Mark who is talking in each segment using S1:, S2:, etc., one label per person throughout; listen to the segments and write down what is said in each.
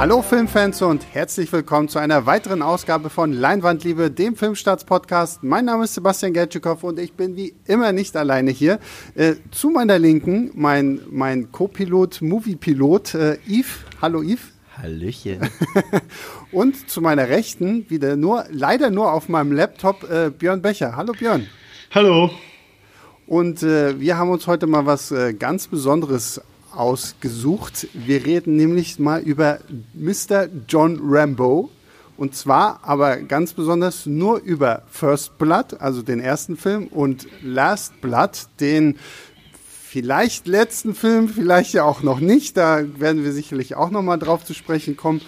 S1: Hallo Filmfans und herzlich willkommen zu einer weiteren Ausgabe von Leinwandliebe, dem Filmstarts-Podcast. Mein Name ist Sebastian Gertschikow und ich bin wie immer nicht alleine hier. Äh, zu meiner Linken mein, mein Co-Pilot, Movie-Pilot äh, Yves. Hallo Yves.
S2: Hallöchen.
S1: und zu meiner Rechten, wieder nur, leider nur auf meinem Laptop, äh, Björn Becher. Hallo Björn.
S3: Hallo.
S1: Und äh, wir haben uns heute mal was äh, ganz Besonderes ausgesucht. Wir reden nämlich mal über Mr. John Rambo. Und zwar aber ganz besonders nur über First Blood, also den ersten Film, und Last Blood, den vielleicht letzten Film, vielleicht ja auch noch nicht. Da werden wir sicherlich auch noch mal drauf zu sprechen kommen.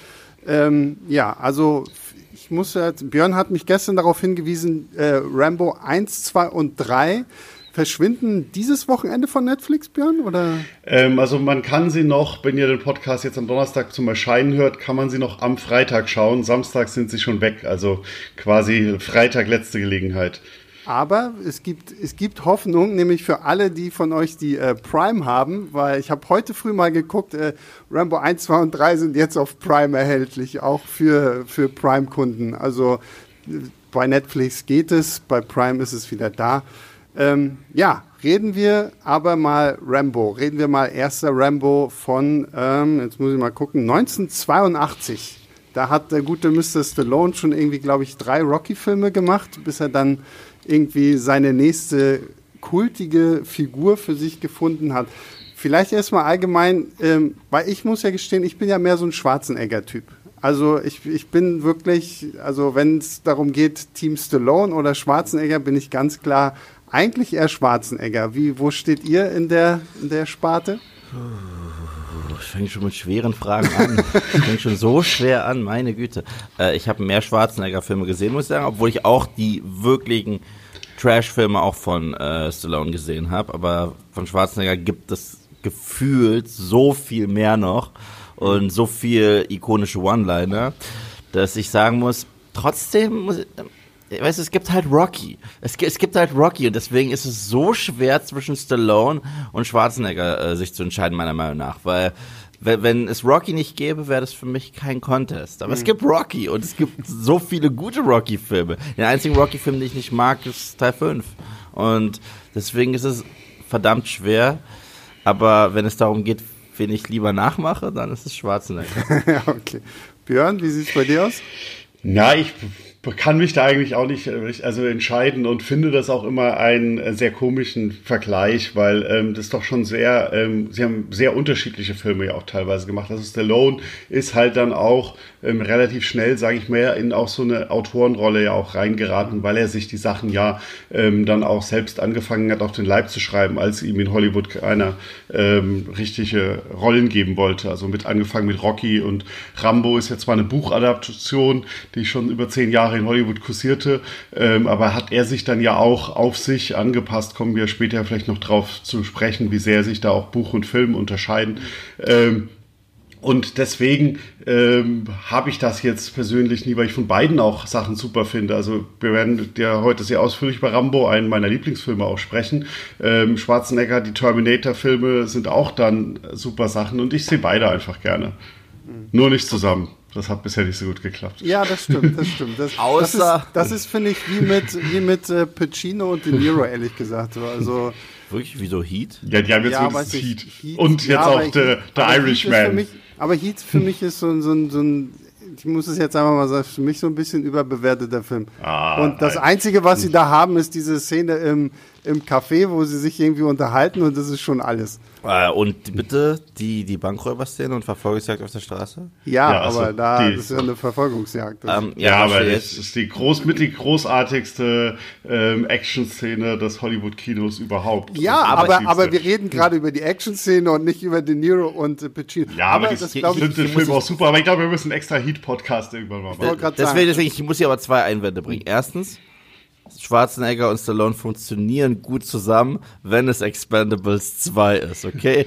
S1: Ähm, ja, also ich muss ja, Björn hat mich gestern darauf hingewiesen, äh, Rambo 1, 2 und 3 verschwinden dieses Wochenende von Netflix, Björn? Oder?
S3: Ähm, also man kann sie noch, wenn ihr den Podcast jetzt am Donnerstag zum Erscheinen hört, kann man sie noch am Freitag schauen. Samstag sind sie schon weg. Also quasi Freitag letzte Gelegenheit.
S1: Aber es gibt, es gibt Hoffnung, nämlich für alle, die von euch die äh, Prime haben, weil ich habe heute früh mal geguckt, äh, Rambo 1, 2 und 3 sind jetzt auf Prime erhältlich, auch für, für Prime-Kunden. Also äh, bei Netflix geht es, bei Prime ist es wieder da. Ähm, ja, reden wir aber mal Rambo. Reden wir mal erster Rambo von, ähm, jetzt muss ich mal gucken, 1982. Da hat der gute Mr. Stallone schon irgendwie, glaube ich, drei Rocky-Filme gemacht, bis er dann irgendwie seine nächste kultige Figur für sich gefunden hat. Vielleicht erstmal allgemein, ähm, weil ich muss ja gestehen, ich bin ja mehr so ein Schwarzenegger-Typ. Also ich, ich bin wirklich, also wenn es darum geht, Team Stallone oder Schwarzenegger, bin ich ganz klar eigentlich eher Schwarzenegger. Wie, wo steht ihr in der, in der Sparte?
S2: Ich fange schon mit schweren Fragen an. Ich fange schon so schwer an, meine Güte. Äh, ich habe mehr Schwarzenegger-Filme gesehen, muss ich sagen, obwohl ich auch die wirklichen Trash-Filme auch von äh, Stallone gesehen habe. Aber von Schwarzenegger gibt es gefühlt so viel mehr noch und so viel ikonische One-Liner, dass ich sagen muss, trotzdem muss ich, weißt du, es gibt halt Rocky. Es, es gibt halt Rocky und deswegen ist es so schwer zwischen Stallone und Schwarzenegger äh, sich zu entscheiden, meiner Meinung nach, weil wenn, wenn es Rocky nicht gäbe, wäre das für mich kein Contest. Aber mhm. es gibt Rocky und es gibt so viele gute Rocky-Filme. Der einzige Rocky-Film, den ich nicht mag, ist Teil 5. Und deswegen ist es verdammt schwer. Aber wenn es darum geht, wen ich lieber nachmache, dann ist es Schwarzenegger.
S1: ja, okay. Björn, wie sieht es bei dir aus?
S3: Na, ich kann mich da eigentlich auch nicht äh, also entscheiden und finde das auch immer einen äh, sehr komischen Vergleich, weil ähm, das doch schon sehr, ähm, sie haben sehr unterschiedliche Filme ja auch teilweise gemacht. Also Stallone ist halt dann auch ähm, relativ schnell, sage ich mal, in auch so eine Autorenrolle ja auch reingeraten, weil er sich die Sachen ja ähm, dann auch selbst angefangen hat, auf den Leib zu schreiben, als ihm in Hollywood keiner ähm, richtige Rollen geben wollte. Also mit angefangen mit Rocky und Rambo ist jetzt zwar eine Buchadaptation, die schon über zehn Jahre in Hollywood kursierte. Ähm, aber hat er sich dann ja auch auf sich angepasst, kommen wir später vielleicht noch drauf zu sprechen, wie sehr sich da auch Buch und Film unterscheiden. Ähm, und deswegen ähm, habe ich das jetzt persönlich nie, weil ich von beiden auch Sachen super finde. Also wir werden ja heute sehr ausführlich bei Rambo, einen meiner Lieblingsfilme, auch sprechen. Ähm, Schwarzenegger, die Terminator-Filme sind auch dann super Sachen und ich sehe beide einfach gerne. Mhm. Nur nicht zusammen. Das hat bisher nicht so gut geklappt.
S1: Ja, das stimmt, das stimmt. Das, Außer das ist, ist finde ich, wie mit, wie mit äh, Pacino und De Niro, ehrlich gesagt. Also,
S2: Wirklich? Wieso Heat?
S3: Ja, die haben jetzt ja, so Heat. Heat. Und jetzt ja, auch The, The Irishman.
S1: Aber Heat für mich ist so, ein, so, ein, so ein ich muss es jetzt einfach mal sagen, für mich so ein bisschen überbewerteter Film. Ah, und das Einzige, was sie da haben, ist diese Szene im, im Café, wo sie sich irgendwie unterhalten und das ist schon alles.
S2: Äh, und bitte die, die Bankräuberszene und Verfolgungsjagd auf der Straße?
S1: Ja, ja also aber da die, das ist ja eine Verfolgungsjagd.
S3: Ähm, ja, ja aber das ist die groß, mit die großartigste ähm, Action-Szene des Hollywood-Kinos überhaupt.
S1: Ja, aber, aber wir reden gerade über die Action-Szene und nicht über De Niro und äh, Pacino.
S3: Ja, aber, aber das, ich, ich finde den Film auch super, aber ich glaube, wir müssen einen extra Heat-Podcast irgendwann mal machen.
S2: Deswegen, deswegen, ich muss hier aber zwei Einwände bringen. Erstens, Schwarzenegger und Stallone funktionieren gut zusammen, wenn es Expendables 2 ist, okay?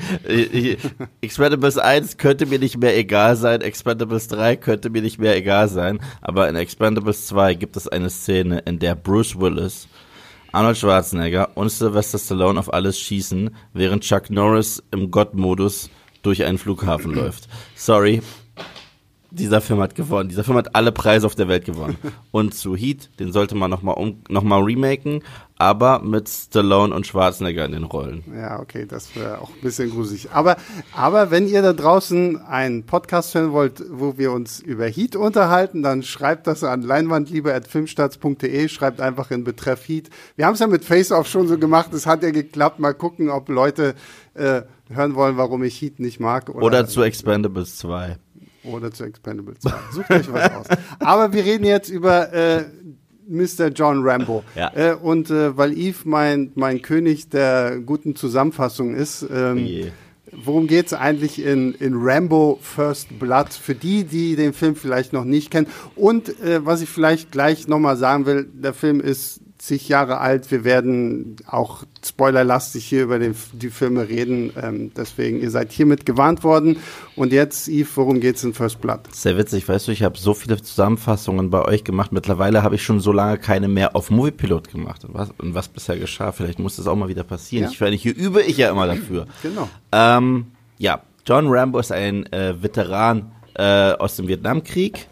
S2: Expendables 1 könnte mir nicht mehr egal sein, Expendables 3 könnte mir nicht mehr egal sein, aber in Expendables 2 gibt es eine Szene, in der Bruce Willis, Arnold Schwarzenegger und Sylvester Stallone auf alles schießen, während Chuck Norris im Gott-Modus durch einen Flughafen läuft. Sorry, dieser Film hat gewonnen. Dieser Film hat alle Preise auf der Welt gewonnen. Und zu Heat, den sollte man nochmal um, noch mal remaken, aber mit Stallone und Schwarzenegger in den Rollen.
S1: Ja, okay, das wäre auch ein bisschen gruselig. Aber, aber wenn ihr da draußen einen Podcast hören wollt, wo wir uns über Heat unterhalten, dann schreibt das an leinwandliebe.filmstarts.de, schreibt einfach in Betreff Heat. Wir haben es ja mit Face Off schon so gemacht, es hat ja geklappt. Mal gucken, ob Leute äh, hören wollen, warum ich Heat nicht mag.
S2: Oder, oder zu Expendables 2.
S1: Oder zu Expendables 2. Sucht euch was aus. Aber wir reden jetzt über äh, Mr. John Rambo.
S2: Ja.
S1: Äh, und äh, weil Eve mein, mein König der guten Zusammenfassung ist, ähm,
S2: Je.
S1: worum geht's eigentlich in, in Rambo First Blood? Für die, die den Film vielleicht noch nicht kennen. Und äh, was ich vielleicht gleich nochmal sagen will, der Film ist zig Jahre alt. Wir werden auch spoilerlastig hier über den, die Filme reden. Ähm, deswegen, ihr seid hiermit gewarnt worden. Und jetzt, Yves, worum geht's in First Blood?
S2: Sehr witzig, weißt du, ich habe so viele Zusammenfassungen bei euch gemacht. Mittlerweile habe ich schon so lange keine mehr auf Moviepilot gemacht. Und was, und was bisher geschah, vielleicht muss das auch mal wieder passieren.
S1: Ja.
S2: Ich werde hier übe ich ja immer dafür.
S1: Genau.
S2: Ähm, ja, John Rambo ist ein äh, Veteran äh, aus dem Vietnamkrieg,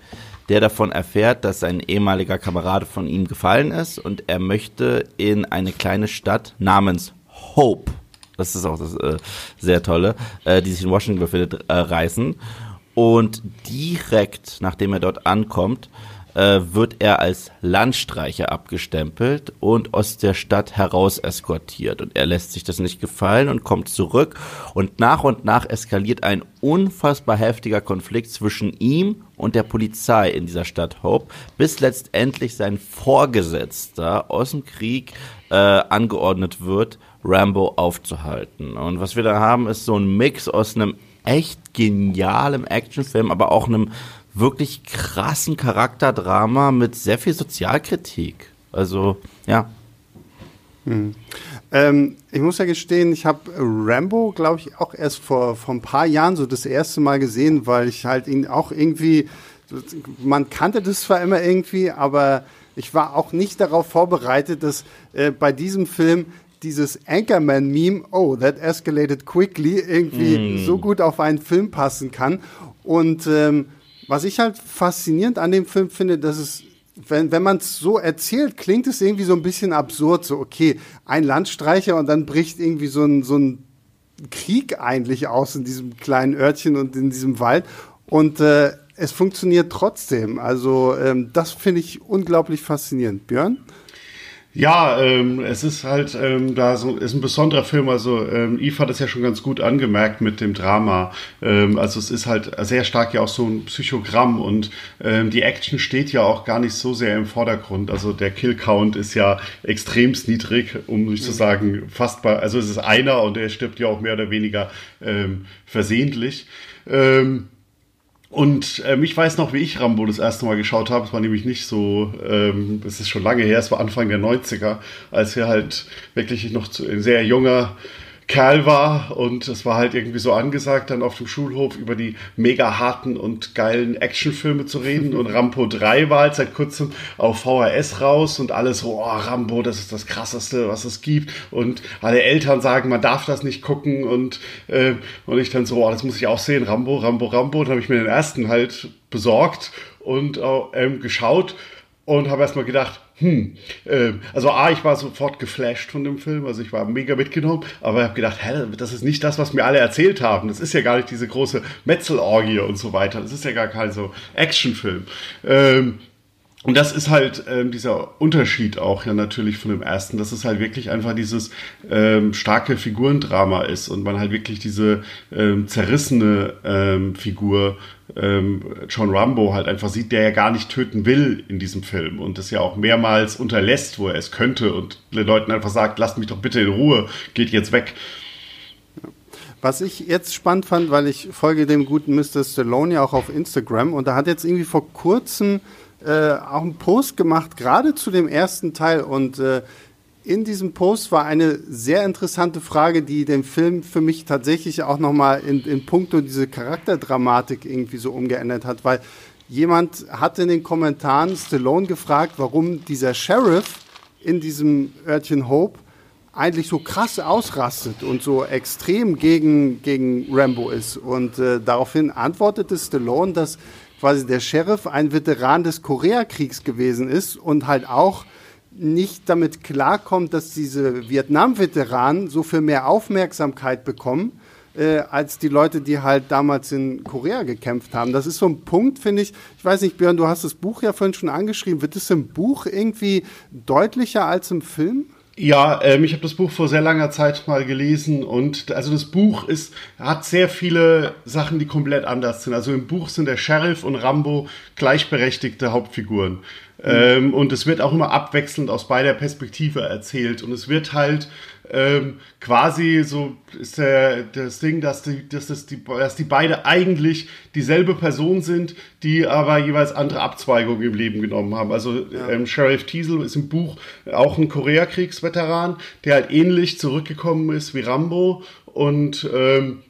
S2: der davon erfährt, dass ein ehemaliger Kamerad von ihm gefallen ist und er möchte in eine kleine Stadt namens Hope, das ist auch das äh, sehr tolle, äh, die sich in Washington befindet, äh, reisen. Und direkt, nachdem er dort ankommt, äh, wird er als Landstreicher abgestempelt und aus der Stadt heraus eskortiert. Und er lässt sich das nicht gefallen und kommt zurück. Und nach und nach eskaliert ein unfassbar heftiger Konflikt zwischen ihm und der Polizei in dieser Stadt Hope, bis letztendlich sein Vorgesetzter aus dem Krieg äh, angeordnet wird, Rambo aufzuhalten. Und was wir da haben, ist so ein Mix aus einem echt genialem Actionfilm, aber auch einem wirklich krassen Charakterdrama mit sehr viel Sozialkritik. Also, ja.
S1: Ähm, ich muss ja gestehen, ich habe Rambo, glaube ich, auch erst vor, vor ein paar Jahren so das erste Mal gesehen, weil ich halt ihn auch irgendwie, man kannte das zwar immer irgendwie, aber ich war auch nicht darauf vorbereitet, dass äh, bei diesem Film dieses Anchorman-Meme, oh, that escalated quickly, irgendwie so gut auf einen Film passen kann. Und ähm, was ich halt faszinierend an dem Film finde, dass es, wenn, wenn man es so erzählt, klingt es irgendwie so ein bisschen absurd. So, okay, ein Landstreicher und dann bricht irgendwie so ein, so ein Krieg eigentlich aus in diesem kleinen Örtchen und in diesem Wald. Und äh, es funktioniert trotzdem. Also ähm, das finde ich unglaublich faszinierend. Björn?
S3: Ja, ähm, es ist halt ähm, da so ist ein besonderer Film. Also ähm, Yves hat es ja schon ganz gut angemerkt mit dem Drama. Ähm, also es ist halt sehr stark ja auch so ein Psychogramm und ähm, die Action steht ja auch gar nicht so sehr im Vordergrund. Also der Kill Count ist ja extremst niedrig, um nicht zu sagen fast bei. Also es ist einer und der stirbt ja auch mehr oder weniger ähm, versehentlich. Ähm, und ähm, ich weiß noch, wie ich Rambo das erste Mal geschaut habe. Es war nämlich nicht so, ähm, es ist schon lange her, es war Anfang der 90er, als er halt wirklich noch zu, sehr junger Kerl war und es war halt irgendwie so angesagt, dann auf dem Schulhof über die mega harten und geilen Actionfilme zu reden. Und Rambo 3 war halt seit kurzem auf VHS raus und alles so, oh, Rambo, das ist das krasseste, was es gibt. Und alle Eltern sagen, man darf das nicht gucken und, äh, und ich dann so, oh, das muss ich auch sehen, Rambo, Rambo, Rambo. Dann habe ich mir den ersten halt besorgt und ähm, geschaut und habe erstmal gedacht, hm, äh, also A, ich war sofort geflasht von dem Film, also ich war mega mitgenommen, aber ich habe gedacht, hä, das ist nicht das, was mir alle erzählt haben. Das ist ja gar nicht diese große Metzelorgie und so weiter. Das ist ja gar kein so Actionfilm. Ähm, und das ist halt ähm, dieser Unterschied auch ja natürlich von dem ersten, dass es halt wirklich einfach dieses ähm, starke Figurendrama ist und man halt wirklich diese ähm, zerrissene ähm, Figur ähm, John Rambo halt einfach sieht, der ja gar nicht töten will in diesem Film und das ja auch mehrmals unterlässt, wo er es könnte und den Leuten einfach sagt, lasst mich doch bitte in Ruhe, geht jetzt weg.
S1: Was ich jetzt spannend fand, weil ich folge dem guten Mr. Stallone ja auch auf Instagram und da hat jetzt irgendwie vor kurzem äh, auch einen Post gemacht, gerade zu dem ersten Teil. Und äh, in diesem Post war eine sehr interessante Frage, die den Film für mich tatsächlich auch nochmal in, in puncto diese Charakterdramatik irgendwie so umgeändert hat, weil jemand hat in den Kommentaren Stallone gefragt, warum dieser Sheriff in diesem Örtchen Hope eigentlich so krass ausrastet und so extrem gegen, gegen Rambo ist. Und äh, daraufhin antwortete Stallone, dass quasi der Sheriff ein Veteran des Koreakriegs gewesen ist und halt auch nicht damit klarkommt, dass diese Vietnam-Veteranen so viel mehr Aufmerksamkeit bekommen, äh, als die Leute, die halt damals in Korea gekämpft haben. Das ist so ein Punkt, finde ich. Ich weiß nicht, Björn, du hast das Buch ja vorhin schon angeschrieben. Wird es im Buch irgendwie deutlicher als im Film?
S3: Ja, ähm, ich habe das Buch vor sehr langer Zeit mal gelesen und also das Buch ist hat sehr viele Sachen, die komplett anders sind. Also im Buch sind der Sheriff und Rambo gleichberechtigte Hauptfiguren. Ähm, und es wird auch immer abwechselnd aus beider Perspektive erzählt. Und es wird halt ähm, quasi so ist der, das Ding, dass die, dass, das die, dass die beide eigentlich dieselbe Person sind, die aber jeweils andere Abzweigungen im Leben genommen haben. Also ja. ähm, Sheriff Teasel ist im Buch auch ein Koreakriegsveteran, der halt ähnlich zurückgekommen ist wie Rambo und ähm,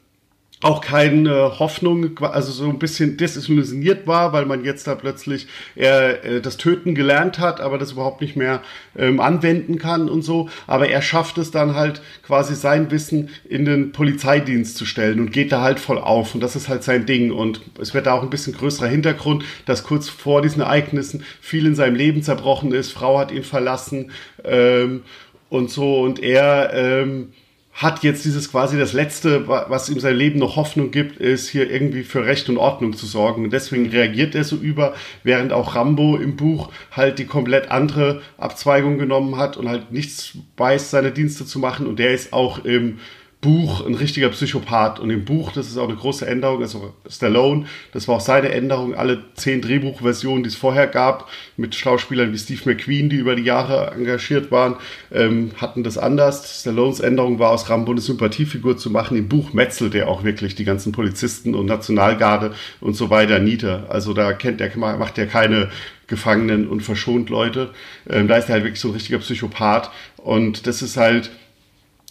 S3: auch keine Hoffnung, also so ein bisschen desillusioniert war, weil man jetzt da plötzlich äh, das Töten gelernt hat, aber das überhaupt nicht mehr ähm, anwenden kann und so. Aber er schafft es dann halt quasi sein Wissen in den Polizeidienst zu stellen und geht da halt voll auf. Und das ist halt sein Ding. Und es wird da auch ein bisschen größerer Hintergrund, dass kurz vor diesen Ereignissen viel in seinem Leben zerbrochen ist, Frau hat ihn verlassen ähm, und so. Und er ähm, hat jetzt dieses quasi das Letzte, was ihm sein Leben noch Hoffnung gibt, ist hier irgendwie für Recht und Ordnung zu sorgen. Und deswegen reagiert er so über, während auch Rambo im Buch halt die komplett andere Abzweigung genommen hat und halt nichts weiß, seine Dienste zu machen. Und der ist auch im Buch ein richtiger Psychopath. Und im Buch, das ist auch eine große Änderung, also Stallone, das war auch seine Änderung. Alle zehn Drehbuchversionen, die es vorher gab, mit Schauspielern wie Steve McQueen, die über die Jahre engagiert waren, ähm, hatten das anders. Stallones Änderung war aus Rambo eine Sympathiefigur zu machen. Im Buch metzelt er auch wirklich die ganzen Polizisten und Nationalgarde und so weiter nieder. Also da kennt er, macht er keine Gefangenen und verschont Leute. Ähm, da ist er halt wirklich so ein richtiger Psychopath. Und das ist halt,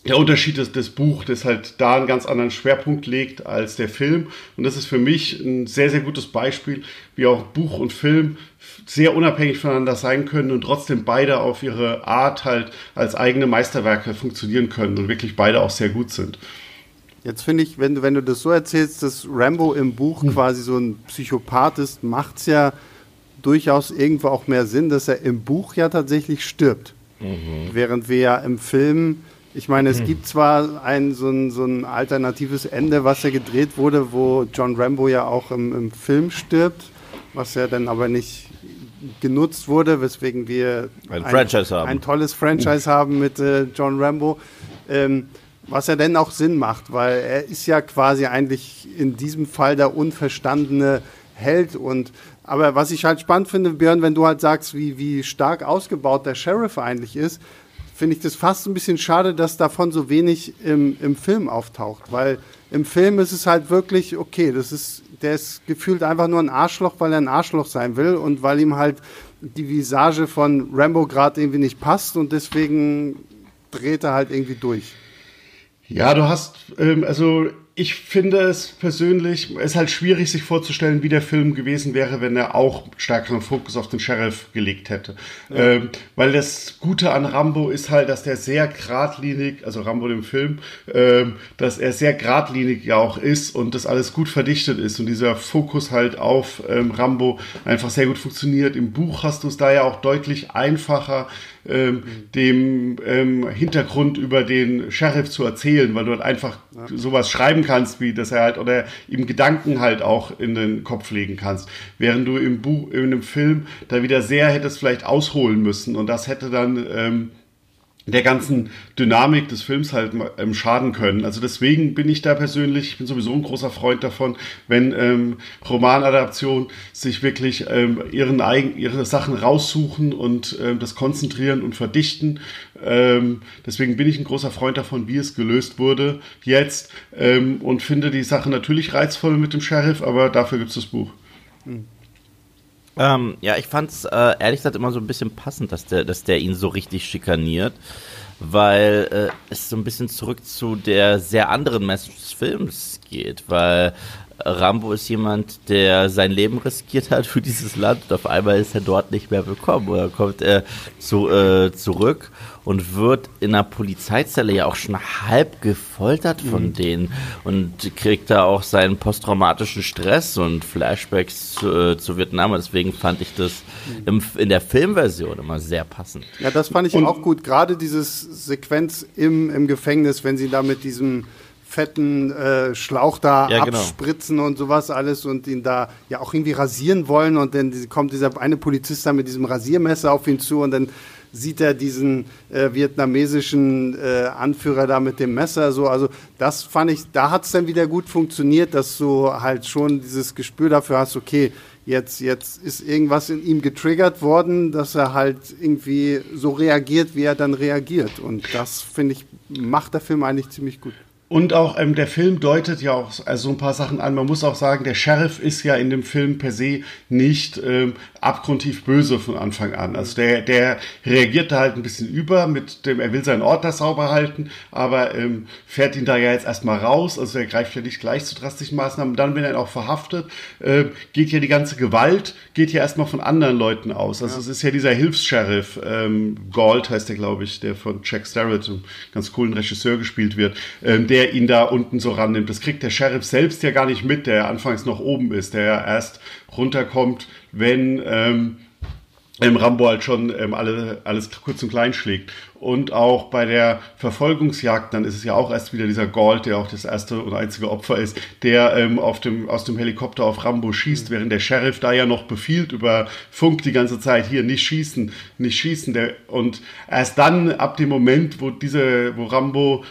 S3: der Unterschied ist das Buch, das halt da einen ganz anderen Schwerpunkt legt als der Film. Und das ist für mich ein sehr, sehr gutes Beispiel, wie auch Buch und Film sehr unabhängig voneinander sein können und trotzdem beide auf ihre Art halt als eigene Meisterwerke funktionieren können und wirklich beide auch sehr gut sind.
S1: Jetzt finde ich, wenn du, wenn du das so erzählst, dass Rambo im Buch hm. quasi so ein Psychopath ist, macht es ja durchaus irgendwo auch mehr Sinn, dass er im Buch ja tatsächlich stirbt. Mhm. Während wir ja im Film ich meine, es hm. gibt zwar ein so, ein so ein alternatives Ende, was ja gedreht wurde, wo John Rambo ja auch im, im Film stirbt, was ja dann aber nicht genutzt wurde, weswegen wir
S2: ein, ein.
S1: Ein tolles Franchise haben mit äh, John Rambo. Ähm, was ja dann auch Sinn macht, weil er ist ja quasi eigentlich in diesem Fall der unverstandene Held und aber was ich halt spannend finde, Björn, wenn du halt sagst, wie, wie stark ausgebaut der Sheriff eigentlich ist, finde ich das fast ein bisschen schade, dass davon so wenig im, im Film auftaucht. Weil im Film ist es halt wirklich, okay, das ist, der ist gefühlt einfach nur ein Arschloch, weil er ein Arschloch sein will und weil ihm halt die Visage von Rambo gerade irgendwie nicht passt und deswegen dreht er halt irgendwie durch.
S3: Ja, du hast, ähm, also ich finde es persönlich, es ist halt schwierig, sich vorzustellen, wie der Film gewesen wäre, wenn er auch stärkeren Fokus auf den Sheriff gelegt hätte. Ja. Ähm, weil das Gute an Rambo ist halt, dass der sehr geradlinig, also Rambo dem Film, ähm, dass er sehr geradlinig ja auch ist und das alles gut verdichtet ist und dieser Fokus halt auf ähm, Rambo einfach sehr gut funktioniert. Im Buch hast du es da ja auch deutlich einfacher, ähm, dem ähm, Hintergrund über den Sheriff zu erzählen, weil du halt einfach ja. sowas schreiben kannst, wie dass er halt oder ihm Gedanken halt auch in den Kopf legen kannst. Während du im Buch, in einem Film da wieder sehr hättest vielleicht ausholen müssen und das hätte dann ähm, der ganzen Dynamik des Films halt ähm, schaden können. Also deswegen bin ich da persönlich, ich bin sowieso ein großer Freund davon, wenn ähm, Romanadaptionen sich wirklich ähm, ihren eigen, ihre Sachen raussuchen und ähm, das konzentrieren und verdichten. Ähm, deswegen bin ich ein großer Freund davon, wie es gelöst wurde jetzt ähm, und finde die Sache natürlich reizvoll mit dem Sheriff, aber dafür gibt es das Buch. Mhm.
S2: Ähm, ja, ich fand's äh, ehrlich gesagt immer so ein bisschen passend, dass der, dass der ihn so richtig schikaniert, weil äh, es so ein bisschen zurück zu der sehr anderen Message des Films geht, weil Rambo ist jemand, der sein Leben riskiert hat für dieses Land und auf einmal ist er dort nicht mehr willkommen. Oder kommt er zu, äh, zurück und wird in einer Polizeizelle ja auch schon halb gefoltert von mhm. denen und kriegt da auch seinen posttraumatischen Stress und Flashbacks zu, äh, zu Vietnam. Deswegen fand ich das im, in der Filmversion immer sehr passend.
S1: Ja, das fand ich und auch gut. Gerade dieses Sequenz im, im Gefängnis, wenn sie da mit diesem fetten äh, Schlauch da ja, genau. abspritzen genau. und sowas alles und ihn da ja auch irgendwie rasieren wollen und dann kommt dieser eine Polizist da mit diesem Rasiermesser auf ihn zu und dann sieht er diesen äh, vietnamesischen äh, Anführer da mit dem Messer so. Also das fand ich da hat es dann wieder gut funktioniert dass du halt schon dieses Gespür dafür hast okay jetzt jetzt ist irgendwas in ihm getriggert worden dass er halt irgendwie so reagiert wie er dann reagiert. Und das finde ich macht der Film eigentlich ziemlich gut
S3: und auch ähm, der Film deutet ja auch also ein paar Sachen an. Man muss auch sagen, der Sheriff ist ja in dem Film per se nicht ähm, abgrundtief böse von Anfang an. Also der, der reagiert da halt ein bisschen über mit dem, er will seinen Ort da sauber halten, aber ähm, fährt ihn da ja jetzt erstmal raus. Also er greift ja nicht gleich zu drastischen Maßnahmen. Dann, wenn er ihn auch verhaftet, äh, geht ja die ganze Gewalt, geht ja erstmal von anderen Leuten aus. Also ja. es ist ja dieser Hilfs-Sheriff, ähm, Galt heißt der, glaube ich, der von Jack Starrett, einem ganz coolen Regisseur gespielt wird, ähm, der der ihn da unten so rannimmt. Das kriegt der Sheriff selbst ja gar nicht mit, der anfangs noch oben ist, der ja erst runterkommt, wenn ähm, ähm, Rambo halt schon ähm, alle, alles kurz und klein schlägt. Und auch bei der Verfolgungsjagd, dann ist es ja auch erst wieder dieser Gold, der auch das erste und einzige Opfer ist, der ähm, auf dem, aus dem Helikopter auf Rambo schießt, während der Sheriff da ja noch befiehlt über Funk die ganze Zeit, hier nicht schießen, nicht schießen. Der, und erst dann, ab dem Moment, wo diese, wo Rambo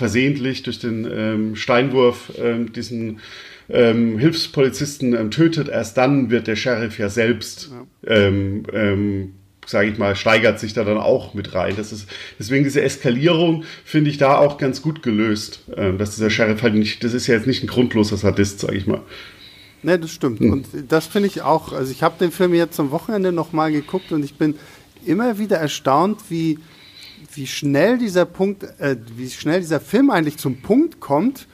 S3: versehentlich durch den ähm, Steinwurf ähm, diesen ähm, Hilfspolizisten ähm, tötet, erst dann wird der Sheriff ja selbst, ja. ähm, ähm, sage ich mal, steigert sich da dann auch mit rein. Das ist deswegen diese Eskalierung finde ich da auch ganz gut gelöst, dass dieser Sheriff halt nicht, das ist ja jetzt nicht ein grundloser Sadist, sage ich mal.
S1: Ne, das stimmt. Hm. Und das finde ich auch, also ich habe den Film jetzt am Wochenende nochmal geguckt und ich bin immer wieder erstaunt, wie wie schnell dieser Punkt, äh, wie schnell dieser Film eigentlich zum Punkt kommt,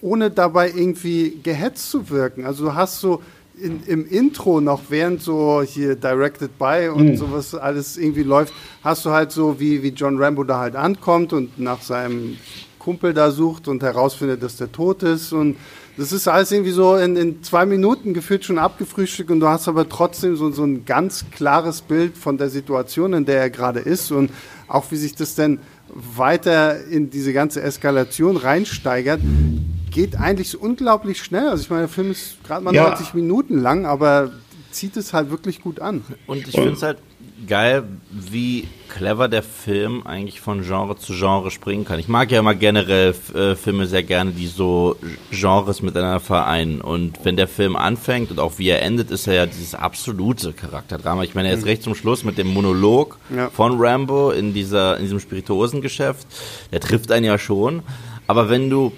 S1: ohne dabei irgendwie gehetzt zu wirken. Also du hast so in, im Intro noch, während so hier Directed by und mhm. sowas alles irgendwie läuft, hast du halt so, wie, wie John Rambo da halt ankommt und nach seinem Kumpel da sucht und herausfindet, dass der tot ist und das ist alles irgendwie so in, in zwei Minuten gefühlt schon abgefrühstückt und du hast aber trotzdem so, so ein ganz klares Bild von der Situation, in der er gerade ist und auch wie sich das denn weiter in diese ganze Eskalation reinsteigert, geht eigentlich so unglaublich schnell. Also ich meine, der Film ist gerade mal ja. 90 Minuten lang, aber zieht es halt wirklich gut an.
S2: Und ich finde es halt geil, wie clever der Film eigentlich von Genre zu Genre springen kann. Ich mag ja immer generell äh, Filme sehr gerne, die so Genres miteinander vereinen. Und wenn der Film anfängt und auch wie er endet, ist er ja dieses absolute Charakterdrama. Ich meine, er ist mhm. recht zum Schluss mit dem Monolog ja. von Rambo in dieser, in diesem Spirituosengeschäft. Der trifft einen ja schon. Aber wenn du,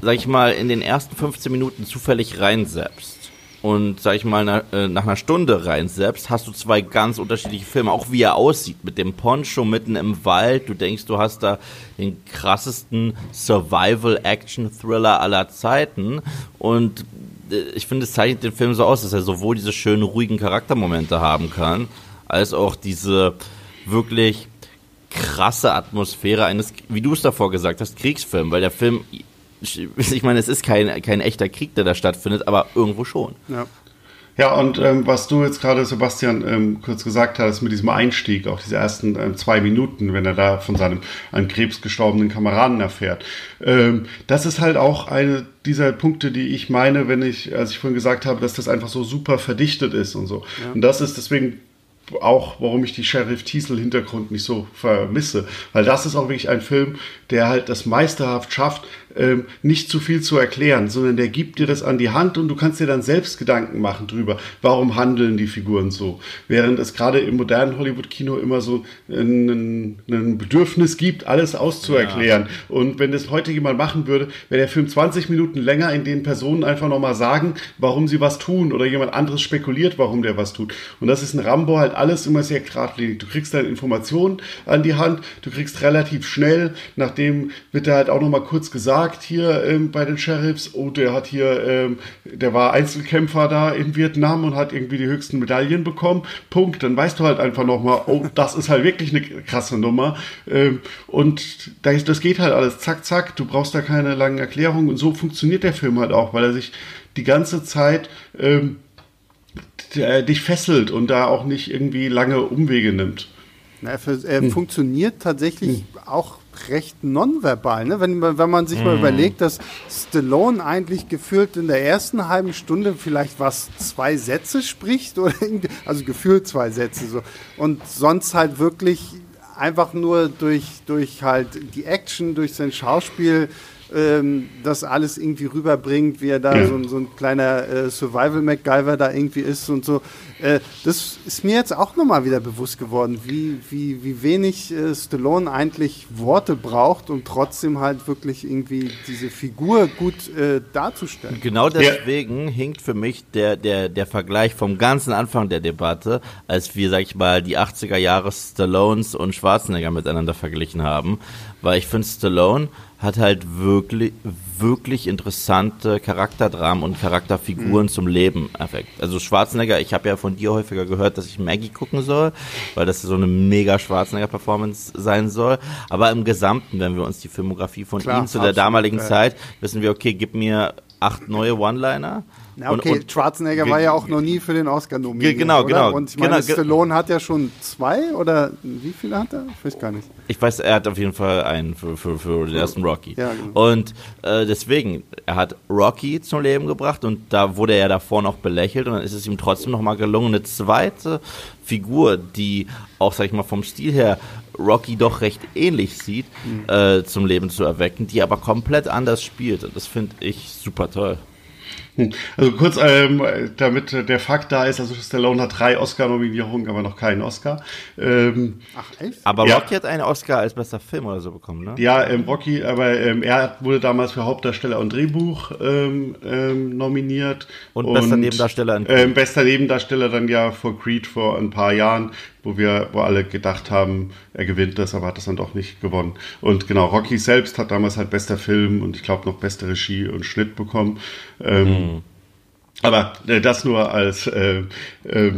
S2: sag ich mal, in den ersten 15 Minuten zufällig reinsetzt, und sag ich mal nach, äh, nach einer Stunde rein selbst hast du zwei ganz unterschiedliche Filme, auch wie er aussieht. Mit dem Poncho mitten im Wald. Du denkst, du hast da den krassesten Survival-Action-Thriller aller Zeiten. Und äh, ich finde, es zeichnet den Film so aus, dass er sowohl diese schönen ruhigen Charaktermomente haben kann, als auch diese wirklich krasse Atmosphäre eines, wie du es davor gesagt hast, Kriegsfilm, weil der Film ich meine, es ist kein, kein echter Krieg, der da stattfindet, aber irgendwo schon.
S3: Ja. Ja, und ähm, was du jetzt gerade, Sebastian, ähm, kurz gesagt hast, mit diesem Einstieg, auch diese ersten ähm, zwei Minuten, wenn er da von seinem an Krebs gestorbenen Kameraden erfährt, ähm, das ist halt auch eine dieser Punkte, die ich meine, wenn ich, als ich vorhin gesagt habe, dass das einfach so super verdichtet ist und so. Ja. Und das ist deswegen auch, warum ich die Sheriff Teasel Hintergrund nicht so vermisse, weil das ist auch wirklich ein Film, der halt das meisterhaft schafft, ähm, nicht zu viel zu erklären, sondern der gibt dir das an die Hand und du kannst dir dann selbst Gedanken machen drüber, warum handeln die Figuren so. Während es gerade im modernen Hollywood-Kino immer so ein, ein, Bedürfnis gibt, alles auszuerklären. Ja. Und wenn das heute jemand machen würde, wäre der Film 20 Minuten länger, in denen Personen einfach nochmal sagen, warum sie was tun oder jemand anderes spekuliert, warum der was tut. Und das ist ein Rambo halt alles immer sehr geradlinig. Du kriegst deine Informationen an die Hand, du kriegst relativ schnell, nachdem wird da halt auch nochmal kurz gesagt hier ähm, bei den Sheriffs, oh, der hat hier, ähm, der war Einzelkämpfer da in Vietnam und hat irgendwie die höchsten Medaillen bekommen. Punkt. Dann weißt du halt einfach nochmal, oh, das ist halt wirklich eine krasse Nummer. Ähm, und das, das geht halt alles zack, zack. Du brauchst da keine langen Erklärungen. Und so funktioniert der Film halt auch, weil er sich die ganze Zeit ähm, dich fesselt und da auch nicht irgendwie lange Umwege nimmt.
S1: Na, er, er hm. funktioniert tatsächlich hm. auch recht nonverbal. Ne? Wenn, wenn man sich hm. mal überlegt, dass Stallone eigentlich gefühlt in der ersten halben Stunde vielleicht was zwei Sätze spricht, oder also gefühlt zwei Sätze so. Und sonst halt wirklich einfach nur durch, durch halt die Action, durch sein Schauspiel ähm, das alles irgendwie rüberbringt, wie er da ja. so, so, ein kleiner äh, Survival-MacGyver da irgendwie ist und so. Äh, das ist mir jetzt auch nochmal wieder bewusst geworden, wie, wie, wie wenig äh, Stallone eigentlich Worte braucht, um trotzdem halt wirklich irgendwie diese Figur gut äh, darzustellen.
S2: Genau deswegen ja. hinkt für mich der, der, der Vergleich vom ganzen Anfang der Debatte, als wir, sag ich mal, die 80er Jahre Stallones und Schwarzenegger miteinander verglichen haben, weil ich finde Stallone hat halt wirklich, wirklich interessante Charakterdramen und Charakterfiguren mhm. zum Leben erweckt. Also Schwarzenegger, ich habe ja von dir häufiger gehört, dass ich Maggie gucken soll, weil das so eine mega Schwarzenegger-Performance sein soll. Aber im Gesamten, wenn wir uns die Filmografie von Klar, ihm zu der damaligen ja. Zeit, wissen wir, okay, gib mir acht neue One-Liner
S1: na okay, und, und Schwarzenegger war ja auch noch nie für den Oscar nominiert.
S2: Genau, oder? genau.
S1: Und ich meine, genau, Stallone hat ja schon zwei oder wie viele hat er? Ich weiß gar nicht.
S2: Ich weiß, er hat auf jeden Fall einen für, für, für den ersten Rocky. Ja, genau. Und äh, deswegen, er hat Rocky zum Leben gebracht und da wurde er ja davor noch belächelt und dann ist es ihm trotzdem nochmal gelungen, eine zweite Figur, die auch, sag ich mal, vom Stil her Rocky doch recht ähnlich sieht, mhm. äh, zum Leben zu erwecken, die aber komplett anders spielt. Und das finde ich super toll.
S3: Also kurz, ähm, damit der Fakt da ist, also Stallone hat drei Oscar-Nominierungen, aber noch keinen Oscar. Ähm,
S2: Ach echt? Aber ja. Rocky hat einen Oscar als bester Film oder so bekommen, ne?
S3: Ja, ähm, Rocky, aber ähm, er wurde damals für Hauptdarsteller und Drehbuch ähm, ähm, nominiert.
S2: Und, und bester Nebendarsteller
S3: in Creed. bester Nebendarsteller dann ja vor Creed vor ein paar Jahren wo wir, wo alle gedacht haben, er gewinnt das, aber hat das dann doch nicht gewonnen. Und genau, Rocky selbst hat damals halt bester Film und ich glaube noch beste Regie und Schnitt bekommen. Ähm, mhm. Aber äh, das nur als äh, äh,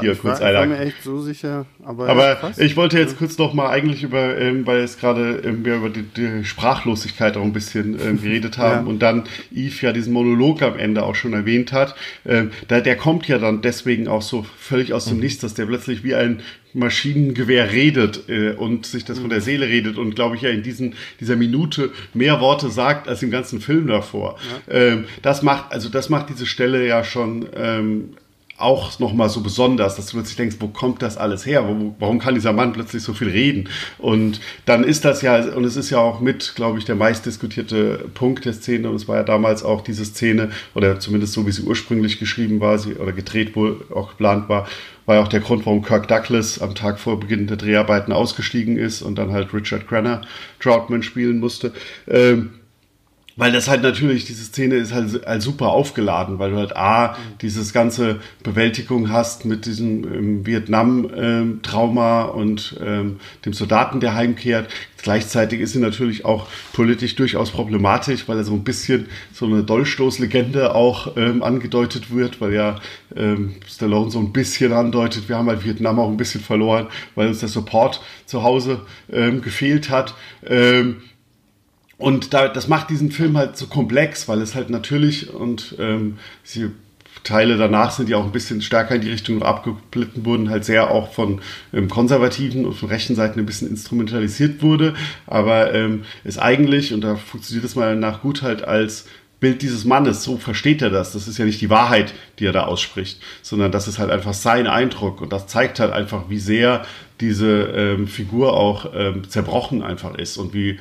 S3: hier ich kurz
S1: war, Ich war mir echt so sicher. Aber,
S3: aber ich wollte jetzt kurz noch mal eigentlich über, ähm, weil es gerade ähm, wir über die, die, Sprachlosigkeit auch ein bisschen ähm, geredet haben ja. und dann Yves ja diesen Monolog am Ende auch schon erwähnt hat. Ähm, da, der kommt ja dann deswegen auch so völlig aus dem mhm. Nichts, dass der plötzlich wie ein Maschinengewehr redet äh, und sich das von der Seele redet und glaube ich ja in diesen, dieser Minute mehr Worte sagt als im ganzen Film davor. Ja. Ähm, das macht, also das macht diese Stelle ja schon ähm, auch nochmal so besonders, dass du plötzlich denkst, wo kommt das alles her? Wo, warum kann dieser Mann plötzlich so viel reden? Und dann ist das ja, und es ist ja auch mit, glaube ich, der meistdiskutierte Punkt der Szene, und es war ja damals auch diese Szene, oder zumindest so, wie sie ursprünglich geschrieben war, sie, oder gedreht wohl auch geplant war, war ja auch der Grund, warum Kirk Douglas am Tag vor Beginn der Dreharbeiten ausgestiegen ist und dann halt Richard Crenner Troutman spielen musste. Ähm, weil das halt natürlich, diese Szene ist halt, halt super aufgeladen, weil du halt A, dieses ganze Bewältigung hast mit diesem ähm, Vietnam-Trauma ähm, und ähm, dem Soldaten, der heimkehrt. Gleichzeitig ist sie natürlich auch politisch durchaus problematisch, weil er so ein bisschen so eine Dolchstoßlegende auch ähm, angedeutet wird, weil ja ähm, Stallone so ein bisschen andeutet, wir haben halt Vietnam auch ein bisschen verloren, weil uns der Support zu Hause ähm, gefehlt hat. Und da, das macht diesen Film halt so komplex, weil es halt natürlich und ähm, sie Teile danach sind ja auch ein bisschen stärker in die Richtung abgeblitten wurden, halt sehr auch von ähm, konservativen und von rechten Seiten ein bisschen instrumentalisiert wurde, aber ähm, ist eigentlich, und da funktioniert es mal nach gut halt als Bild dieses Mannes, so versteht er das. Das ist ja nicht die Wahrheit, die er da ausspricht, sondern das ist halt einfach sein Eindruck. Und das zeigt halt einfach, wie sehr diese ähm, Figur auch ähm, zerbrochen einfach ist und wie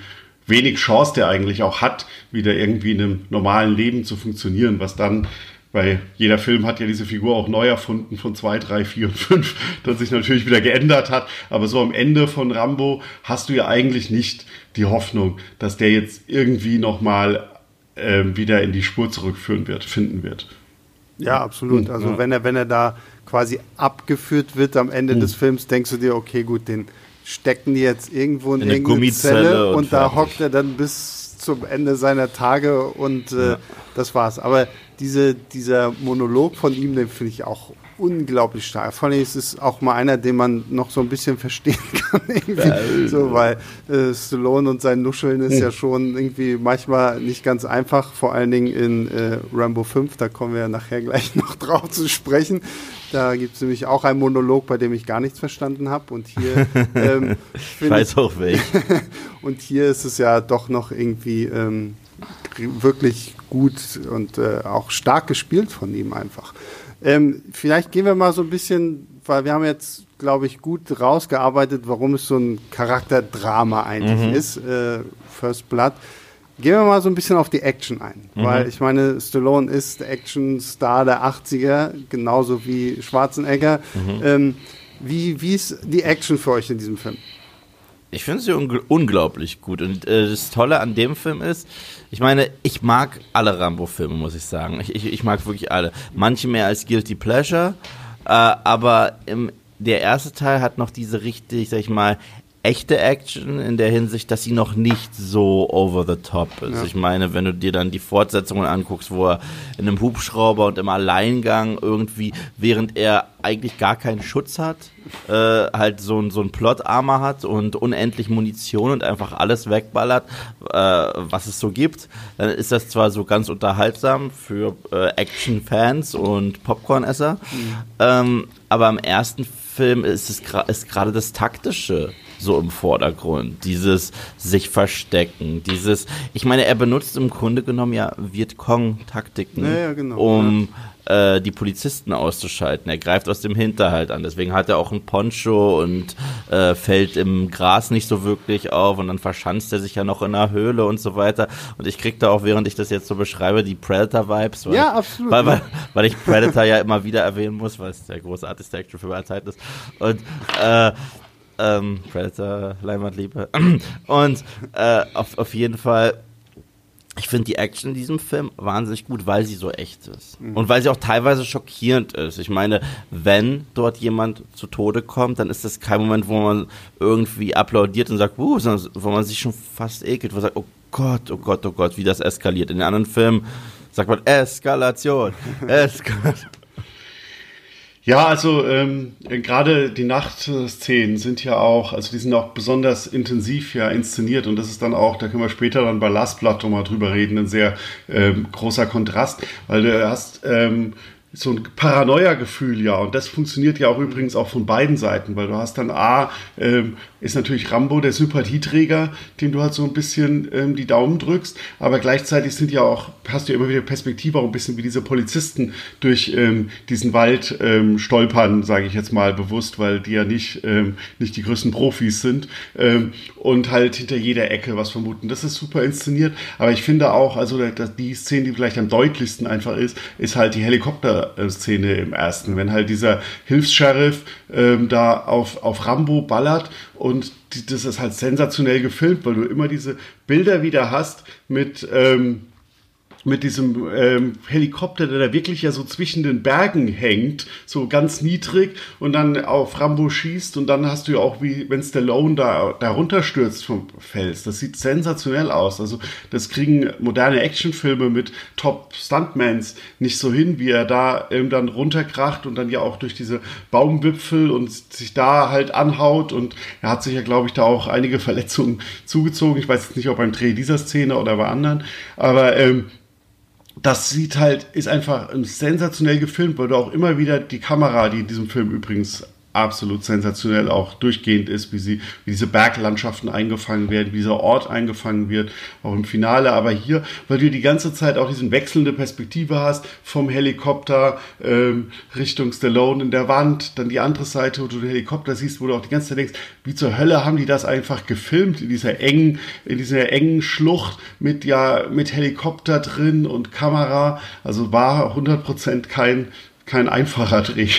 S3: wenig Chance der eigentlich auch hat, wieder irgendwie in einem normalen Leben zu funktionieren, was dann weil jeder Film hat ja diese Figur auch neu erfunden von zwei, drei, vier und fünf, das sich natürlich wieder geändert hat. Aber so am Ende von Rambo hast du ja eigentlich nicht die Hoffnung, dass der jetzt irgendwie nochmal äh, wieder in die Spur zurückführen wird, finden wird.
S1: Ja, absolut. Also ja. wenn er, wenn er da quasi abgeführt wird am Ende mhm. des Films, denkst du dir, okay, gut, den stecken die jetzt irgendwo in, in irgendeine Zelle und, und da hockt er dann bis zum Ende seiner Tage und äh, ja. das war's. Aber diese, dieser Monolog von ihm, den finde ich auch unglaublich stark. Vor allem ist es auch mal einer, den man noch so ein bisschen verstehen kann. Irgendwie. So, weil äh, Stallone und sein Nuscheln ist hm. ja schon irgendwie manchmal nicht ganz einfach, vor allen Dingen in äh, Rambo 5, da kommen wir ja nachher gleich noch drauf zu sprechen. Da gibt es nämlich auch einen Monolog, bei dem ich gar nichts verstanden habe. Und hier ähm,
S2: ich weiß auch welch.
S1: und hier ist es ja doch noch irgendwie ähm, wirklich gut und äh, auch stark gespielt von ihm einfach. Ähm, vielleicht gehen wir mal so ein bisschen, weil wir haben jetzt, glaube ich, gut rausgearbeitet, warum es so ein Charakterdrama eigentlich mhm. ist, äh, First Blood. Gehen wir mal so ein bisschen auf die Action ein, mhm. weil ich meine, Stallone ist der Action-Star der 80er, genauso wie Schwarzenegger. Mhm. Ähm, wie, wie ist die Action für euch in diesem Film?
S2: Ich finde sie ungl unglaublich gut. Und äh, das Tolle an dem Film ist, ich meine, ich mag alle Rambo-Filme, muss ich sagen. Ich, ich, ich, mag wirklich alle. Manche mehr als Guilty Pleasure, äh, aber im, der erste Teil hat noch diese richtig, sag ich mal, echte Action in der Hinsicht, dass sie noch nicht so over the top ist. Ja. Ich meine, wenn du dir dann die Fortsetzungen anguckst, wo er in einem Hubschrauber und im Alleingang irgendwie, während er eigentlich gar keinen Schutz hat, äh, halt so, ein so ein Plot-Armor hat und unendlich Munition und einfach alles wegballert, äh, was es so gibt, dann ist das zwar so ganz unterhaltsam für äh, Action-Fans und Popcorn-Esser, mhm. ähm, aber im ersten Film ist es ist gerade das Taktische so im Vordergrund. Dieses sich verstecken, dieses, ich meine, er benutzt im Grunde genommen ja Vietcong-Taktiken,
S1: ja, ja, genau,
S2: um ja. äh, die Polizisten auszuschalten. Er greift aus dem Hinterhalt an. Deswegen hat er auch ein Poncho und äh, fällt im Gras nicht so wirklich auf und dann verschanzt er sich ja noch in einer Höhle und so weiter. Und ich krieg da auch, während ich das jetzt so beschreibe, die Predator-Vibes.
S1: Ja, absolut.
S2: Weil, weil, weil ich Predator ja immer wieder erwähnen muss, weil es der großartigste Actionfilm aller Zeiten ist. Und äh, ähm, Predator, Leinwandliebe. Und äh, auf, auf jeden Fall, ich finde die Action in diesem Film wahnsinnig gut, weil sie so echt ist. Mhm. Und weil sie auch teilweise schockierend ist. Ich meine, wenn dort jemand zu Tode kommt, dann ist das kein Moment, wo man irgendwie applaudiert und sagt, uh, sondern wo man sich schon fast ekelt, wo man sagt, oh Gott, oh Gott, oh Gott, wie das eskaliert. In den anderen Filmen sagt man Eskalation, Eskalation.
S3: Ja, also ähm, gerade die Nachtszenen sind ja auch, also die sind auch besonders intensiv ja inszeniert und das ist dann auch, da können wir später dann bei Last Blood nochmal drüber reden, ein sehr ähm, großer Kontrast, weil du hast ähm, so ein Paranoia-Gefühl, ja. Und das funktioniert ja auch übrigens auch von beiden Seiten, weil du hast dann A, ähm, ist natürlich Rambo der Sympathieträger, dem du halt so ein bisschen ähm, die Daumen drückst, aber gleichzeitig sind ja auch, hast du ja immer wieder Perspektive, auch ein bisschen wie diese Polizisten durch ähm, diesen Wald ähm, stolpern, sage ich jetzt mal bewusst, weil die ja nicht, ähm, nicht die größten Profis sind ähm, und halt hinter jeder Ecke was vermuten. Das ist super inszeniert, aber ich finde auch, also die Szene, die vielleicht am deutlichsten einfach ist, ist halt die Helikopter-Szene im ersten, wenn halt dieser Hilfs-Sheriff ähm, da auf, auf Rambo ballert und das ist halt sensationell gefilmt, weil du immer diese Bilder wieder hast mit, ähm, mit diesem ähm, Helikopter, der da wirklich ja so zwischen den Bergen hängt, so ganz niedrig und dann auf Rambo schießt und dann hast du ja auch, wie wenn Stallone da, da runterstürzt vom Fels. Das sieht sensationell aus. Also das kriegen moderne Actionfilme mit Top-Stuntmans nicht so hin, wie er da ähm, dann runterkracht und dann ja auch durch diese Baumwipfel und sich da halt anhaut und er hat sich ja, glaube ich, da auch einige Verletzungen zugezogen. Ich weiß jetzt nicht, ob beim Dreh dieser Szene oder bei anderen, aber ähm, das sieht halt, ist einfach sensationell gefilmt, du auch immer wieder die Kamera, die in diesem Film übrigens absolut sensationell auch durchgehend ist, wie sie, wie diese Berglandschaften eingefangen werden, wie dieser Ort eingefangen wird, auch im Finale. Aber hier, weil du die ganze Zeit auch diesen wechselnde Perspektive hast, vom Helikopter ähm, Richtung Stallone in der Wand, dann die andere Seite, wo du den Helikopter siehst, wo du auch die ganze Zeit denkst, wie zur Hölle haben die das einfach gefilmt in dieser engen, in dieser engen Schlucht mit ja, mit Helikopter drin und Kamera. Also war 100% kein, kein einfacher Dreh.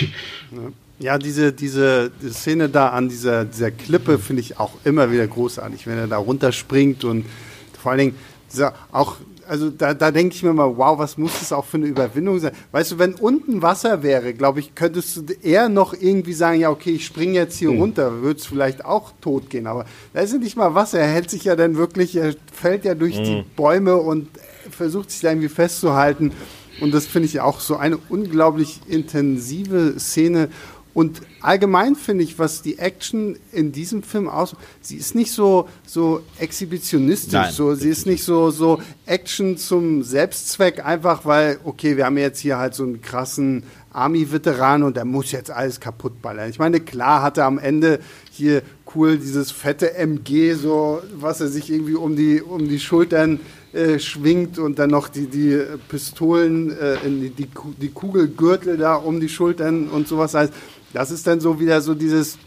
S1: Ja. Ja, diese, diese die Szene da an dieser, dieser Klippe finde ich auch immer wieder großartig, wenn er da runterspringt und vor allen Dingen, dieser auch also da, da denke ich mir mal, wow, was muss das auch für eine Überwindung sein? Weißt du, wenn unten Wasser wäre, glaube ich, könntest du eher noch irgendwie sagen, ja, okay, ich springe jetzt hier mhm. runter, würde es vielleicht auch tot gehen. Aber da ist ja nicht mal Wasser, er hält sich ja dann wirklich, er fällt ja durch mhm. die Bäume und versucht sich da irgendwie festzuhalten. Und das finde ich auch so eine unglaublich intensive Szene. Und allgemein finde ich, was die Action in diesem Film aus, sie ist nicht so so exhibitionistisch, Nein, so sie ist nicht so so Action zum Selbstzweck, einfach weil okay, wir haben jetzt hier halt so einen krassen Army-Veteran und der muss jetzt alles kaputt ballern. Ich meine, klar hat er am Ende hier cool dieses fette MG, so was er sich irgendwie um die um die Schultern äh, schwingt und dann noch die, die Pistolen, äh, die, die, die Kugelgürtel da um die Schultern und sowas. heißt. Das ist dann so wieder so dieses,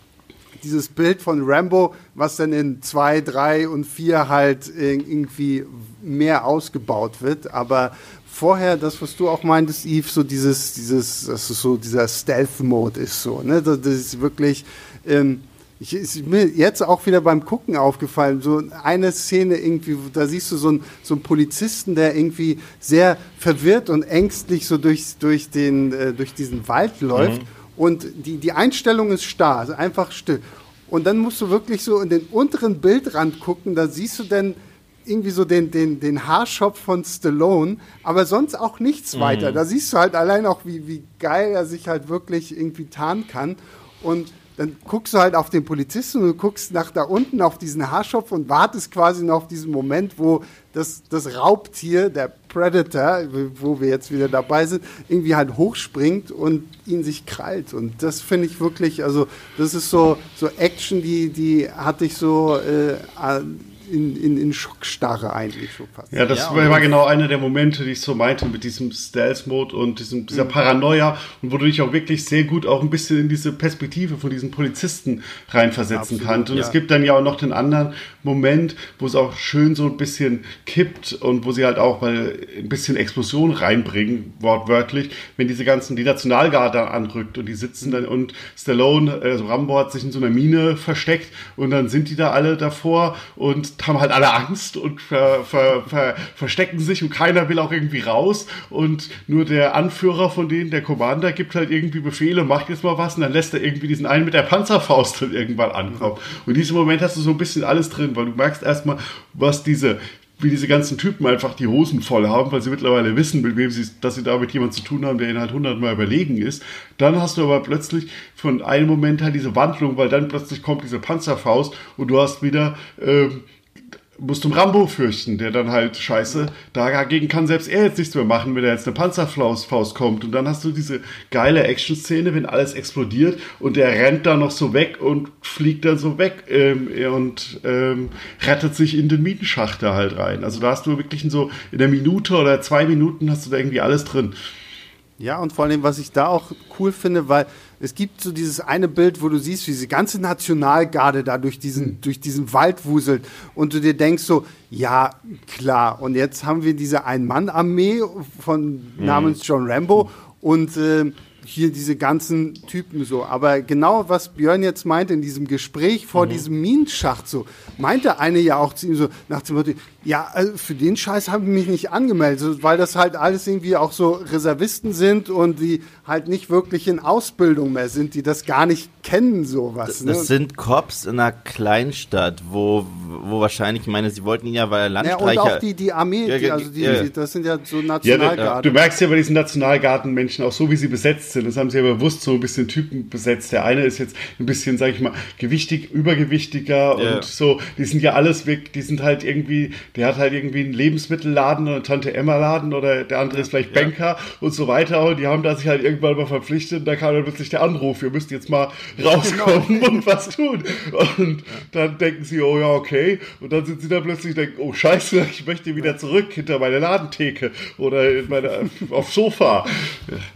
S1: dieses Bild von Rambo, was dann in zwei, drei und vier halt irgendwie mehr ausgebaut wird. Aber vorher, das, was du auch meintest, Eve, so dieses, dieses, das ist so dieser Stealth-Mode ist so, ne? Das ist wirklich, ähm, ich, ist mir jetzt auch wieder beim Gucken aufgefallen, so eine Szene irgendwie, da siehst du so einen, so einen Polizisten, der irgendwie sehr verwirrt und ängstlich so durch, durch, den, äh, durch diesen Wald läuft. Mhm. Und die, die Einstellung ist starr, also einfach still. Und dann musst du wirklich so in den unteren Bildrand gucken, da siehst du dann irgendwie so den, den, den Haarshop von Stallone, aber sonst auch nichts mhm. weiter. Da siehst du halt allein auch, wie, wie geil er sich halt wirklich irgendwie tarnen kann. Und dann guckst du halt auf den Polizisten und guckst nach da unten auf diesen Haarschopf und wartest quasi noch auf diesen Moment, wo das, das Raubtier, der Predator, wo wir jetzt wieder dabei sind, irgendwie halt hochspringt und ihn sich krallt. Und das finde ich wirklich, also das ist so, so Action, die, die hatte ich so äh, in, in, in Schockstarre eigentlich schon fast.
S3: Ja, das ja, war genau einer der Momente, die ich so meinte mit diesem Stealth-Mode und diesem, dieser mhm. Paranoia und wo du dich auch wirklich sehr gut auch ein bisschen in diese Perspektive von diesen Polizisten reinversetzen kannst. Und ja. es gibt dann ja auch noch den anderen Moment, wo es auch schön so ein bisschen kippt und wo sie halt auch mal ein bisschen Explosion reinbringen, wortwörtlich, wenn diese ganzen, die Nationalgarde anrückt und die sitzen dann und Stallone, also Rambo hat sich in so einer Mine versteckt und dann sind die da alle davor und haben halt alle Angst und ver, ver, ver, verstecken sich und keiner will auch irgendwie raus und nur der Anführer von denen, der Commander, gibt halt irgendwie Befehle, macht jetzt mal was und dann lässt er irgendwie diesen einen mit der Panzerfaust dann irgendwann ankommen. Und in diesem Moment hast du so ein bisschen alles drin, weil du merkst erstmal, was diese wie diese ganzen Typen einfach die Hosen voll haben, weil sie mittlerweile wissen, mit wem sie, dass sie da mit jemandem zu tun haben, der ihnen halt hundertmal überlegen ist. Dann hast du aber plötzlich von einem Moment halt diese Wandlung, weil dann plötzlich kommt diese Panzerfaust und du hast wieder ähm, musst um Rambo fürchten, der dann halt scheiße, dagegen kann selbst er jetzt nichts mehr machen, wenn er jetzt eine Panzerfaust kommt. Und dann hast du diese geile Action-Szene, wenn alles explodiert und der rennt da noch so weg und fliegt dann so weg ähm, und ähm, rettet sich in den Mietenschacht da halt rein. Also da hast du wirklich in so in der Minute oder zwei Minuten hast du da irgendwie alles drin.
S1: Ja, und vor allem, was ich da auch cool finde, weil es gibt so dieses eine Bild, wo du siehst, wie diese ganze Nationalgarde da durch diesen, mhm. durch diesen Wald wuselt und du dir denkst so, ja, klar, und jetzt haben wir diese Ein-Mann-Armee von mhm. namens John Rambo und äh, hier diese ganzen Typen so. Aber genau was Björn jetzt meint in diesem Gespräch vor mhm. diesem Minenschacht so, meinte eine ja auch zu ihm so nach dem Motto, ja, also für den Scheiß habe ich mich nicht angemeldet, weil das halt alles irgendwie auch so Reservisten sind und die halt nicht wirklich in Ausbildung mehr sind, die das gar nicht kennen, sowas.
S2: Das, ne? das sind Cops in einer Kleinstadt, wo, wo wahrscheinlich, ich meine, sie wollten ihn ja, weil er Landstreicher...
S1: Ja, und auch die, die Armee, die, also die, ja. die, das sind ja so Nationalgarden. Ja,
S3: du, merkst ja bei diesen Nationalgardenmenschen auch so, wie sie besetzt sind. Das haben sie ja bewusst so ein bisschen Typen besetzt. Der eine ist jetzt ein bisschen, sag ich mal, gewichtig, übergewichtiger und so. Die sind ja alles weg, die sind halt irgendwie der hat halt irgendwie einen Lebensmittelladen oder Tante Emma Laden oder der andere ist vielleicht ja. Banker und so weiter und die haben da sich halt irgendwann mal verpflichtet und da kam dann plötzlich der Anruf, wir müssen jetzt mal rauskommen genau. und was tun. Und dann denken sie, oh ja, okay. Und dann sind sie da plötzlich denken, oh scheiße, ich möchte wieder zurück hinter meine Ladentheke oder in meine, aufs Sofa.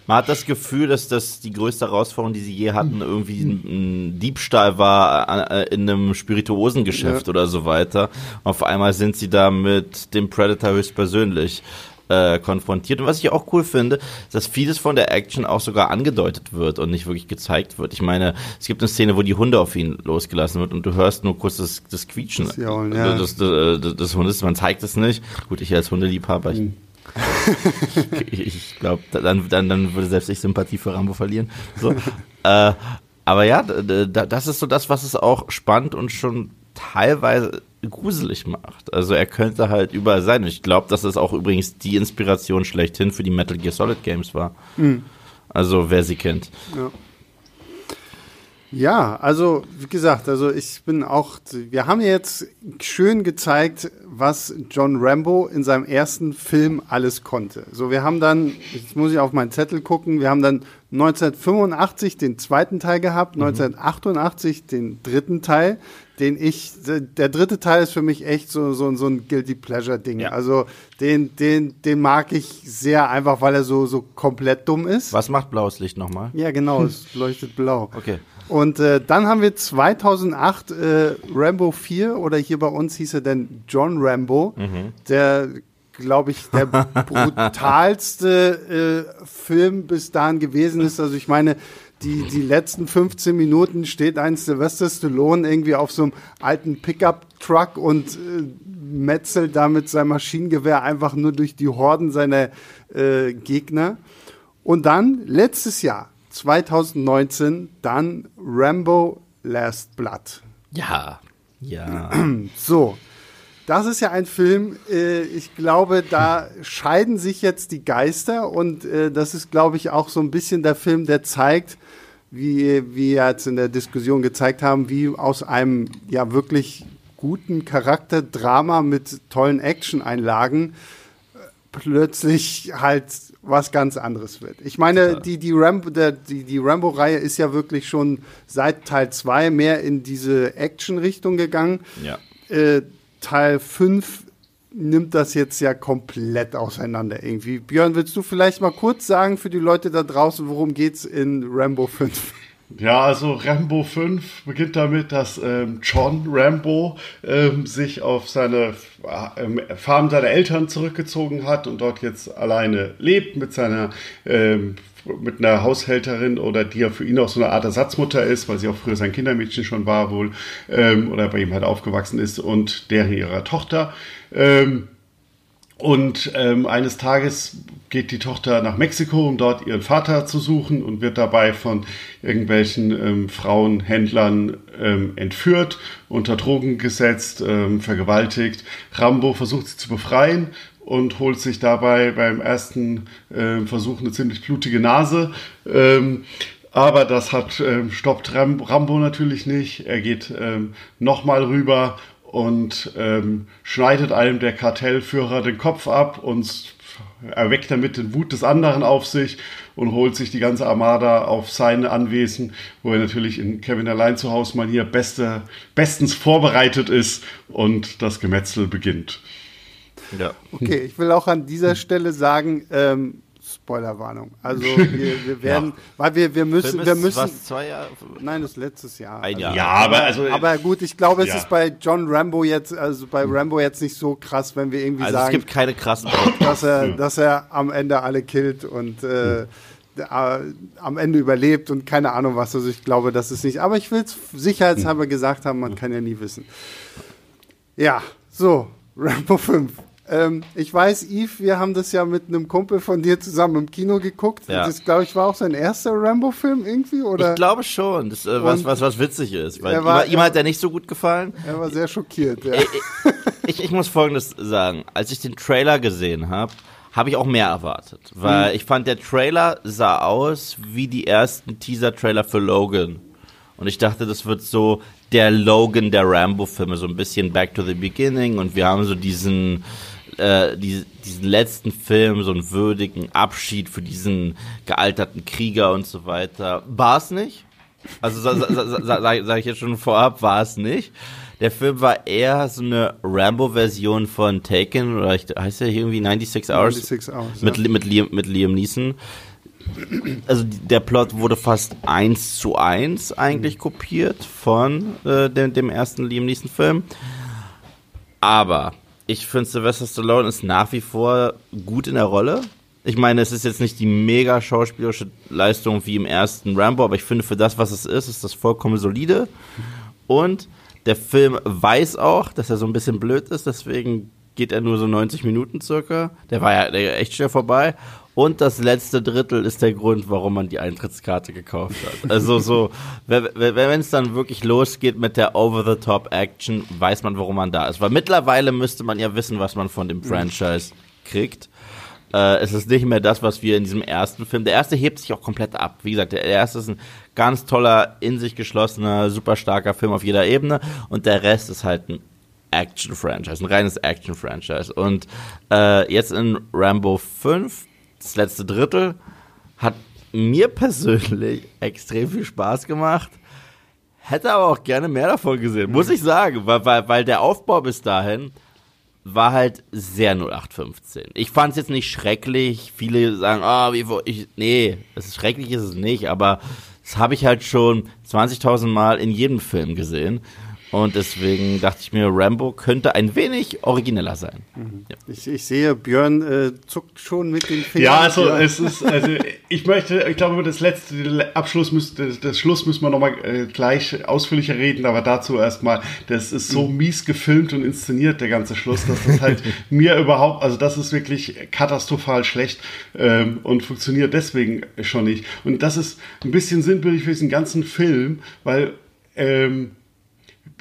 S2: Man hat das Gefühl, dass das die größte Herausforderung, die sie je hatten, irgendwie ein, Diebstahl war äh, in einem Spirituosengeschäft ja. oder so weiter. Auf einmal sind sie da mit dem Predator höchstpersönlich. äh, konfrontiert. Und was ich auch cool finde, dass vieles von der Action auch sogar angedeutet wird und nicht wirklich gezeigt wird. Ich meine, es gibt eine Szene, wo die Hunde auf ihn losgelassen wird und du hörst nur kurz das, das Quietschen
S1: Das Jaulen, ja.
S2: des, des, des, des Hundes. Man zeigt es nicht. Gut, ich als Hundeliebhaber, ich, ich, glaube, dann, dann, dann würde selbst ich Sympathie für Rambo verlieren. So. äh, aber ja, das ist so das, was es auch spannend und schon teilweise gruselig macht. Also er könnte halt überall sein. Und ich glaube, dass es auch übrigens die Inspiration schlechthin für die Metal Gear Solid Games war. Also wer sie kennt.
S1: Ja, also wie gesagt, also ich bin auch, wir haben jetzt schön gezeigt, was John Rambo in seinem ersten Film alles konnte. So, wir haben dann, jetzt muss ich auf meinen Zettel gucken, wir haben dann 1985 den zweiten Teil gehabt, 1988 den dritten Teil, den ich, der dritte Teil ist für mich echt so, so, so ein Guilty Pleasure Ding.
S2: Ja.
S1: Also den, den, den mag ich sehr einfach, weil er so, so komplett dumm ist.
S2: Was macht blaues Licht nochmal?
S1: Ja, genau, es leuchtet blau.
S2: Okay.
S1: Und äh, dann haben wir 2008 äh, Rambo 4 oder hier bei uns hieß er denn John Rambo, der glaube ich der brutalste äh, Film bis dahin gewesen ist. Also ich meine, die, die letzten 15 Minuten steht ein Sylvester Stallone irgendwie auf so einem alten Pickup-Truck und äh, metzelt da mit seinem Maschinengewehr einfach nur durch die Horden seiner äh, Gegner. Und dann letztes Jahr, 2019, dann Rambo Last Blood.
S2: Ja. Ja.
S1: So, das ist ja ein Film, äh, ich glaube, da scheiden sich jetzt die Geister und äh, das ist, glaube ich, auch so ein bisschen der Film, der zeigt, wie wir jetzt in der Diskussion gezeigt haben, wie aus einem ja wirklich guten Charakterdrama mit tollen Action-Einlagen äh, plötzlich halt was ganz anderes wird. Ich meine, die, die, Rambo, der, die, die Rambo-Reihe ist ja wirklich schon seit Teil 2 mehr in diese Action-Richtung gegangen.
S2: Ja.
S1: Äh, Teil 5 nimmt das jetzt ja komplett auseinander irgendwie. Björn, willst du vielleicht mal kurz sagen für die Leute da draußen, worum geht's in Rambo 5?
S3: Ja, also Rambo 5 beginnt damit, dass ähm, John Rambo ähm, sich auf seine ähm, Farm seiner Eltern zurückgezogen hat und dort jetzt alleine lebt mit seiner ähm, mit einer Haushälterin oder die ja für ihn auch so eine Art Ersatzmutter ist, weil sie auch früher sein Kindermädchen schon war wohl ähm, oder bei ihm halt aufgewachsen ist und deren ihrer Tochter. Ähm, und ähm, eines Tages geht die Tochter nach Mexiko, um dort ihren Vater zu suchen und wird dabei von irgendwelchen ähm, Frauenhändlern ähm, entführt, unter Drogen gesetzt, ähm, vergewaltigt. Rambo versucht sie zu befreien und holt sich dabei beim ersten ähm, Versuch eine ziemlich blutige Nase. Ähm, aber das hat ähm, stoppt Ram Rambo natürlich nicht. Er geht nochmal rüber und ähm, schneidet einem der Kartellführer den Kopf ab und erweckt damit den Wut des anderen auf sich und holt sich die ganze Armada auf seine Anwesen, wo er natürlich in Kevin allein zu Hause mal hier beste, bestens vorbereitet ist und das Gemetzel beginnt.
S2: Ja.
S1: Okay, ich will auch an dieser Stelle sagen, ähm, Spoilerwarnung. Also wir, wir werden, weil wir, wir müssen,
S2: Film
S1: wir
S2: ist
S1: müssen.
S2: was, zwei Jahre?
S1: Nein, das ist letztes Jahr.
S2: Ein Jahr.
S3: Ja, aber also
S1: Aber gut, ich glaube, es
S3: Ja.
S1: ist bei John Rambo jetzt, also bei Rambo jetzt nicht so krass, wenn wir irgendwie
S2: Also es
S1: sagen,
S2: gibt keine krassen
S1: dass er, dass er am Ende alle killt und äh, äh, am Ende überlebt und keine Ahnung was. Also ich glaube, das ist nicht. Aber ich will es sicherheitshalber gesagt haben, man kann ja nie wissen. Ja, so, Rambo 5. Ähm, ich weiß, Yves, wir haben das ja mit einem Kumpel von dir zusammen im Kino geguckt.
S2: Ja.
S1: Das, glaube ich, war auch sein erster Rambo-Film irgendwie, oder?
S2: Ich glaube schon, das, äh, was, was, was witzig ist. Weil
S1: Er
S2: ihm,
S1: war-
S2: ihm hat er nicht so gut gefallen.
S1: er war sehr schockiert. Ja.
S2: Ich, ich muss Folgendes sagen. Als ich den Trailer gesehen habe, habe ich auch mehr erwartet. Weil
S1: Hm.
S2: ich fand, der Trailer sah aus wie die ersten Teaser-Trailer für Logan. Und ich dachte, das wird so der Logan der Rambo-Filme, so ein bisschen Back to the Beginning. Und wir haben so diesen, äh, die, diesen letzten Film, so einen würdigen Abschied für diesen gealterten Krieger und so weiter. War es nicht? Also sa, sa, sa, sa, sag, sag ich jetzt schon vorab, war es nicht. Der Film war eher so eine Rambo-Version von Taken, oder ich, heißt der hier irgendwie 96 Hours?
S1: 96 Hours,
S2: Mit,
S1: ja.
S2: Mit, Liam, mit Liam Neeson. Also der Plot wurde fast eins zu eins eigentlich kopiert von äh, dem, dem ersten Liam Neeson-Film. Aber ich finde, Sylvester Stallone ist nach wie vor gut in der Rolle. Ich meine, es ist jetzt nicht die mega schauspielerische Leistung wie im ersten Rambo, aber ich finde, für das, was es ist, ist das vollkommen solide. Und der Film weiß auch, dass er so ein bisschen blöd ist, deswegen geht er nur so 90 Minuten circa. Der war ja echt schnell vorbei. Und das letzte Drittel ist der Grund, warum man die Eintrittskarte gekauft hat. Also so, wenn es dann wirklich losgeht mit der Over-the-Top-Action, weiß man, warum man da ist. Weil mittlerweile müsste man ja wissen, was man von dem Franchise kriegt. Äh, es ist nicht mehr das, was wir in diesem ersten Film. Der erste hebt sich auch komplett ab. Wie gesagt, der erste ist ein ganz toller, in sich geschlossener, super starker Film auf jeder Ebene. Und der Rest ist halt ein Action-Franchise, ein reines Action-Franchise. Und äh, jetzt in Rambo 5 das letzte Drittel hat mir persönlich extrem viel Spaß gemacht. Hätte aber auch gerne mehr davon gesehen, muss ich sagen, weil, weil, weil der Aufbau bis dahin war halt sehr 0815. Ich fand es jetzt nicht schrecklich. Viele sagen, ah, oh, wie ich. Nee, es ist schrecklich ist es nicht, aber das habe ich halt schon 20.000 Mal in jedem Film gesehen. Und deswegen dachte ich mir, Rambo könnte ein wenig origineller sein.
S1: Mhm. Ja. Ich, ich, sehe, Björn äh, zuckt schon mit den
S3: Fingern. Ja, also ja. es ist, also ich möchte, ich glaube, über das letzte Abschluss müsste, das, das Schluss müssen wir nochmal äh, gleich ausführlicher reden, aber dazu erstmal, das ist so mhm. mies gefilmt und inszeniert, der ganze Schluss, dass das halt mir überhaupt, also das ist wirklich katastrophal schlecht ähm, und funktioniert deswegen schon nicht. Und das ist ein bisschen sinnbildlich für diesen ganzen Film, weil ähm,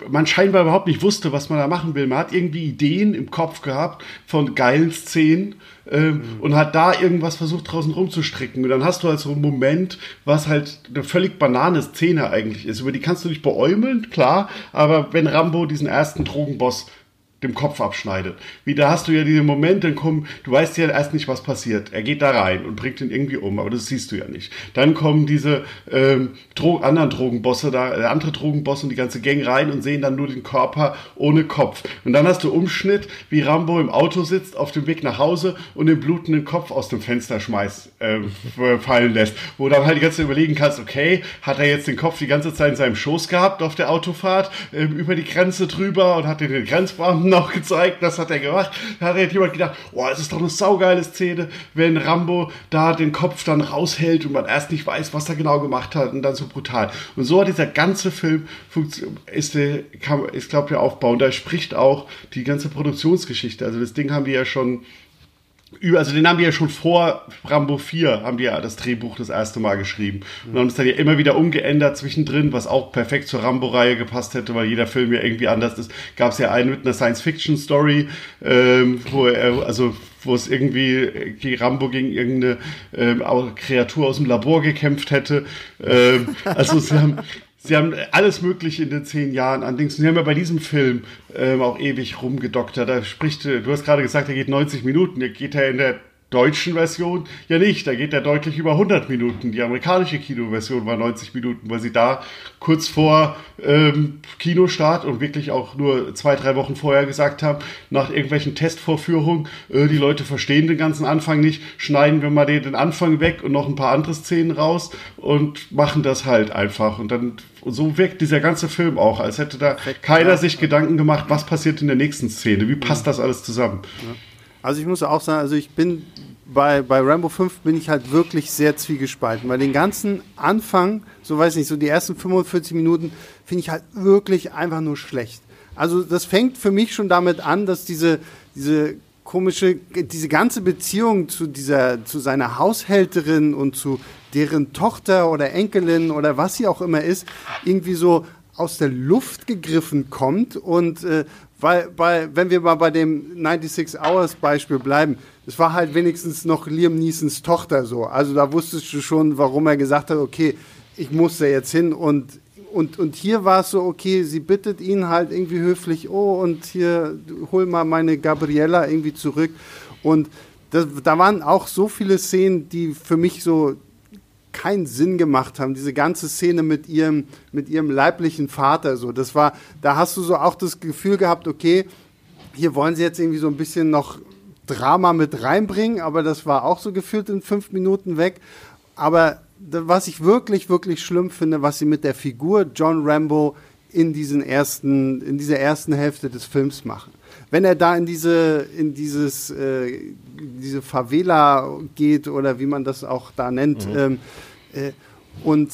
S3: man scheinbar überhaupt nicht wusste, was man da machen will. Man hat irgendwie Ideen im Kopf gehabt von geilen Szenen ähm, mhm. und hat da irgendwas versucht draußen rumzustricken. Und dann hast du halt so einen Moment, was halt eine völlig banane Szene eigentlich ist. Über die kannst du dich beäumeln, klar, aber wenn Rambo diesen ersten Drogenboss dem Kopf abschneidet. Wie da hast du ja diese Momente, kommen, du weißt ja erst nicht, was passiert. Er geht da rein und bringt ihn irgendwie um, aber das siehst du ja nicht. Dann kommen diese ähm, Dro anderen Drogenbosse da, äh, andere Drogenbosse und die ganze Gang rein und sehen dann nur den Körper ohne Kopf. Und dann hast du Umschnitt, wie Rambo im Auto sitzt, auf dem Weg nach Hause und den blutenden Kopf aus dem Fenster schmeißt, äh, fallen lässt. Wo dann halt die ganze Zeit überlegen kannst, okay, hat er jetzt den Kopf die ganze Zeit in seinem Schoß gehabt auf der Autofahrt, äh, über die Grenze drüber und hat den Grenzbeamten noch gezeigt, das hat er gemacht. Da hat jemand gedacht, oh, es ist doch eine saugeile Szene, wenn Rambo da den Kopf dann raushält und man erst nicht weiß, was er genau gemacht hat und dann so brutal. Und so hat dieser ganze Film ist, ist glaube ich, Aufbau. Und da spricht auch die ganze Produktionsgeschichte. Also das Ding haben die ja schon also den haben die ja schon vor Rambo 4, haben die ja das Drehbuch das erste Mal geschrieben. Und haben es dann ja immer wieder umgeändert zwischendrin, was auch perfekt zur Rambo-Reihe gepasst hätte, weil jeder Film ja irgendwie anders ist. Gab es ja einen mit einer Science-Fiction-Story, ähm, wo er, also wo es irgendwie die Rambo gegen irgendeine ähm, Kreatur aus dem Labor gekämpft hätte. Ähm, also sie haben Sie haben alles Mögliche in den zehn Jahren an Dings. Sie haben ja bei diesem Film ähm, auch ewig rumgedoktert. Da spricht, du hast gerade gesagt, er geht 90 Minuten. Er geht ja in der deutschen Version ja nicht. Da geht er deutlich über 100 Minuten. Die amerikanische Kinoversion war 90 Minuten, weil sie da kurz vor ähm, Kinostart und wirklich auch nur zwei, drei Wochen vorher gesagt haben, nach irgendwelchen Testvorführungen, äh, die Leute verstehen den ganzen Anfang nicht, schneiden wir mal den, den Anfang weg und noch ein paar andere Szenen raus und machen das halt einfach. Und dann so wirkt dieser ganze Film auch, als hätte da keiner sich Gedanken gemacht, was passiert in der nächsten Szene, wie passt das alles zusammen.
S1: Ja. Also ich muss auch sagen, also ich bin bei, bei Rambo 5 bin ich halt wirklich sehr zwiegespalten, weil den ganzen Anfang, so weiß nicht, so die ersten 45 Minuten finde ich halt wirklich einfach nur schlecht. Also das fängt für mich schon damit an, dass diese, diese komische, diese ganze Beziehung zu dieser, zu seiner Haushälterin und zu deren Tochter oder Enkelin oder was sie auch immer ist, irgendwie so aus der Luft gegriffen kommt und äh, weil, bei, wenn wir mal bei dem 96 Hours Beispiel bleiben, es war halt wenigstens noch Liam Neesons Tochter so. Also da wusstest du schon, warum er gesagt hat, okay, ich muss da jetzt hin und und, und hier war es so, okay, sie bittet ihn halt irgendwie höflich, oh, und hier, hol mal meine Gabriella irgendwie zurück. Und das, da waren auch so viele Szenen, die für mich so keinen Sinn gemacht haben. Diese ganze Szene mit ihrem, mit ihrem leiblichen Vater, so, das war, da hast du so auch das Gefühl gehabt, okay, hier wollen sie jetzt irgendwie so ein bisschen noch Drama mit reinbringen, aber das war auch so gefühlt in fünf Minuten weg. Aber was ich wirklich, wirklich schlimm finde, was sie mit der Figur John Rambo in diesen ersten, in dieser ersten Hälfte des Films machen. Wenn er da in diese, in dieses, äh, diese Favela geht oder wie man das auch da nennt. Mhm. Ähm, äh, und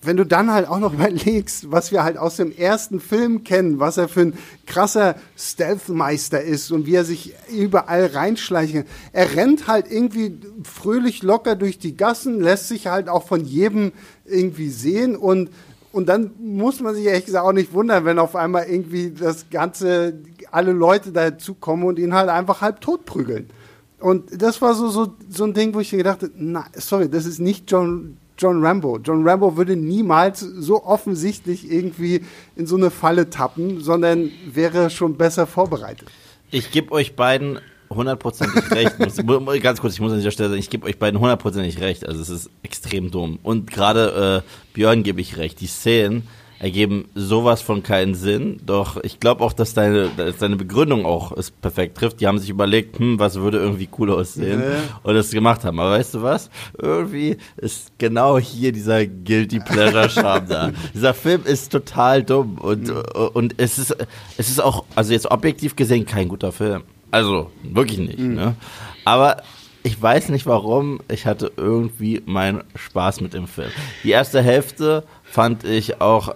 S1: wenn du dann halt auch noch überlegst, was wir halt aus dem ersten Film kennen, was er für ein krasser Stealth-Meister ist und wie er sich überall reinschleicht. Er rennt halt irgendwie fröhlich locker durch die Gassen, lässt sich halt auch von jedem irgendwie sehen und und dann muss man sich ehrlich gesagt auch nicht wundern, wenn auf einmal irgendwie das Ganze, alle Leute dazukommen und ihn halt einfach halb tot prügeln. Und das war so, so, so ein Ding, wo ich mir gedacht habe, na, sorry, das ist nicht John, John Rambo. John Rambo würde niemals so offensichtlich irgendwie in so eine Falle tappen, sondern wäre schon besser vorbereitet.
S2: Ich gebe euch beiden hundertprozentig recht. ganz kurz, ich muss an dieser Stelle sagen, ich gebe euch beiden hundertprozentig recht. Also es ist extrem dumm. Und gerade äh, Björn gebe ich recht. Die Szenen, ergeben sowas von keinen Sinn. Doch ich glaube auch, dass deine, dass deine Begründung auch es perfekt trifft. Die haben sich überlegt, hm, was würde irgendwie cool aussehen ja. und das gemacht haben. Aber weißt du was? Irgendwie ist genau hier dieser Guilty Pleasure Charme da. Dieser Film ist total dumm und, und es ist, es ist auch, also jetzt objektiv gesehen kein guter Film. Also, wirklich nicht, mhm. ne? Aber ich weiß nicht warum, ich hatte irgendwie meinen Spaß mit dem Film. Die erste Hälfte fand ich auch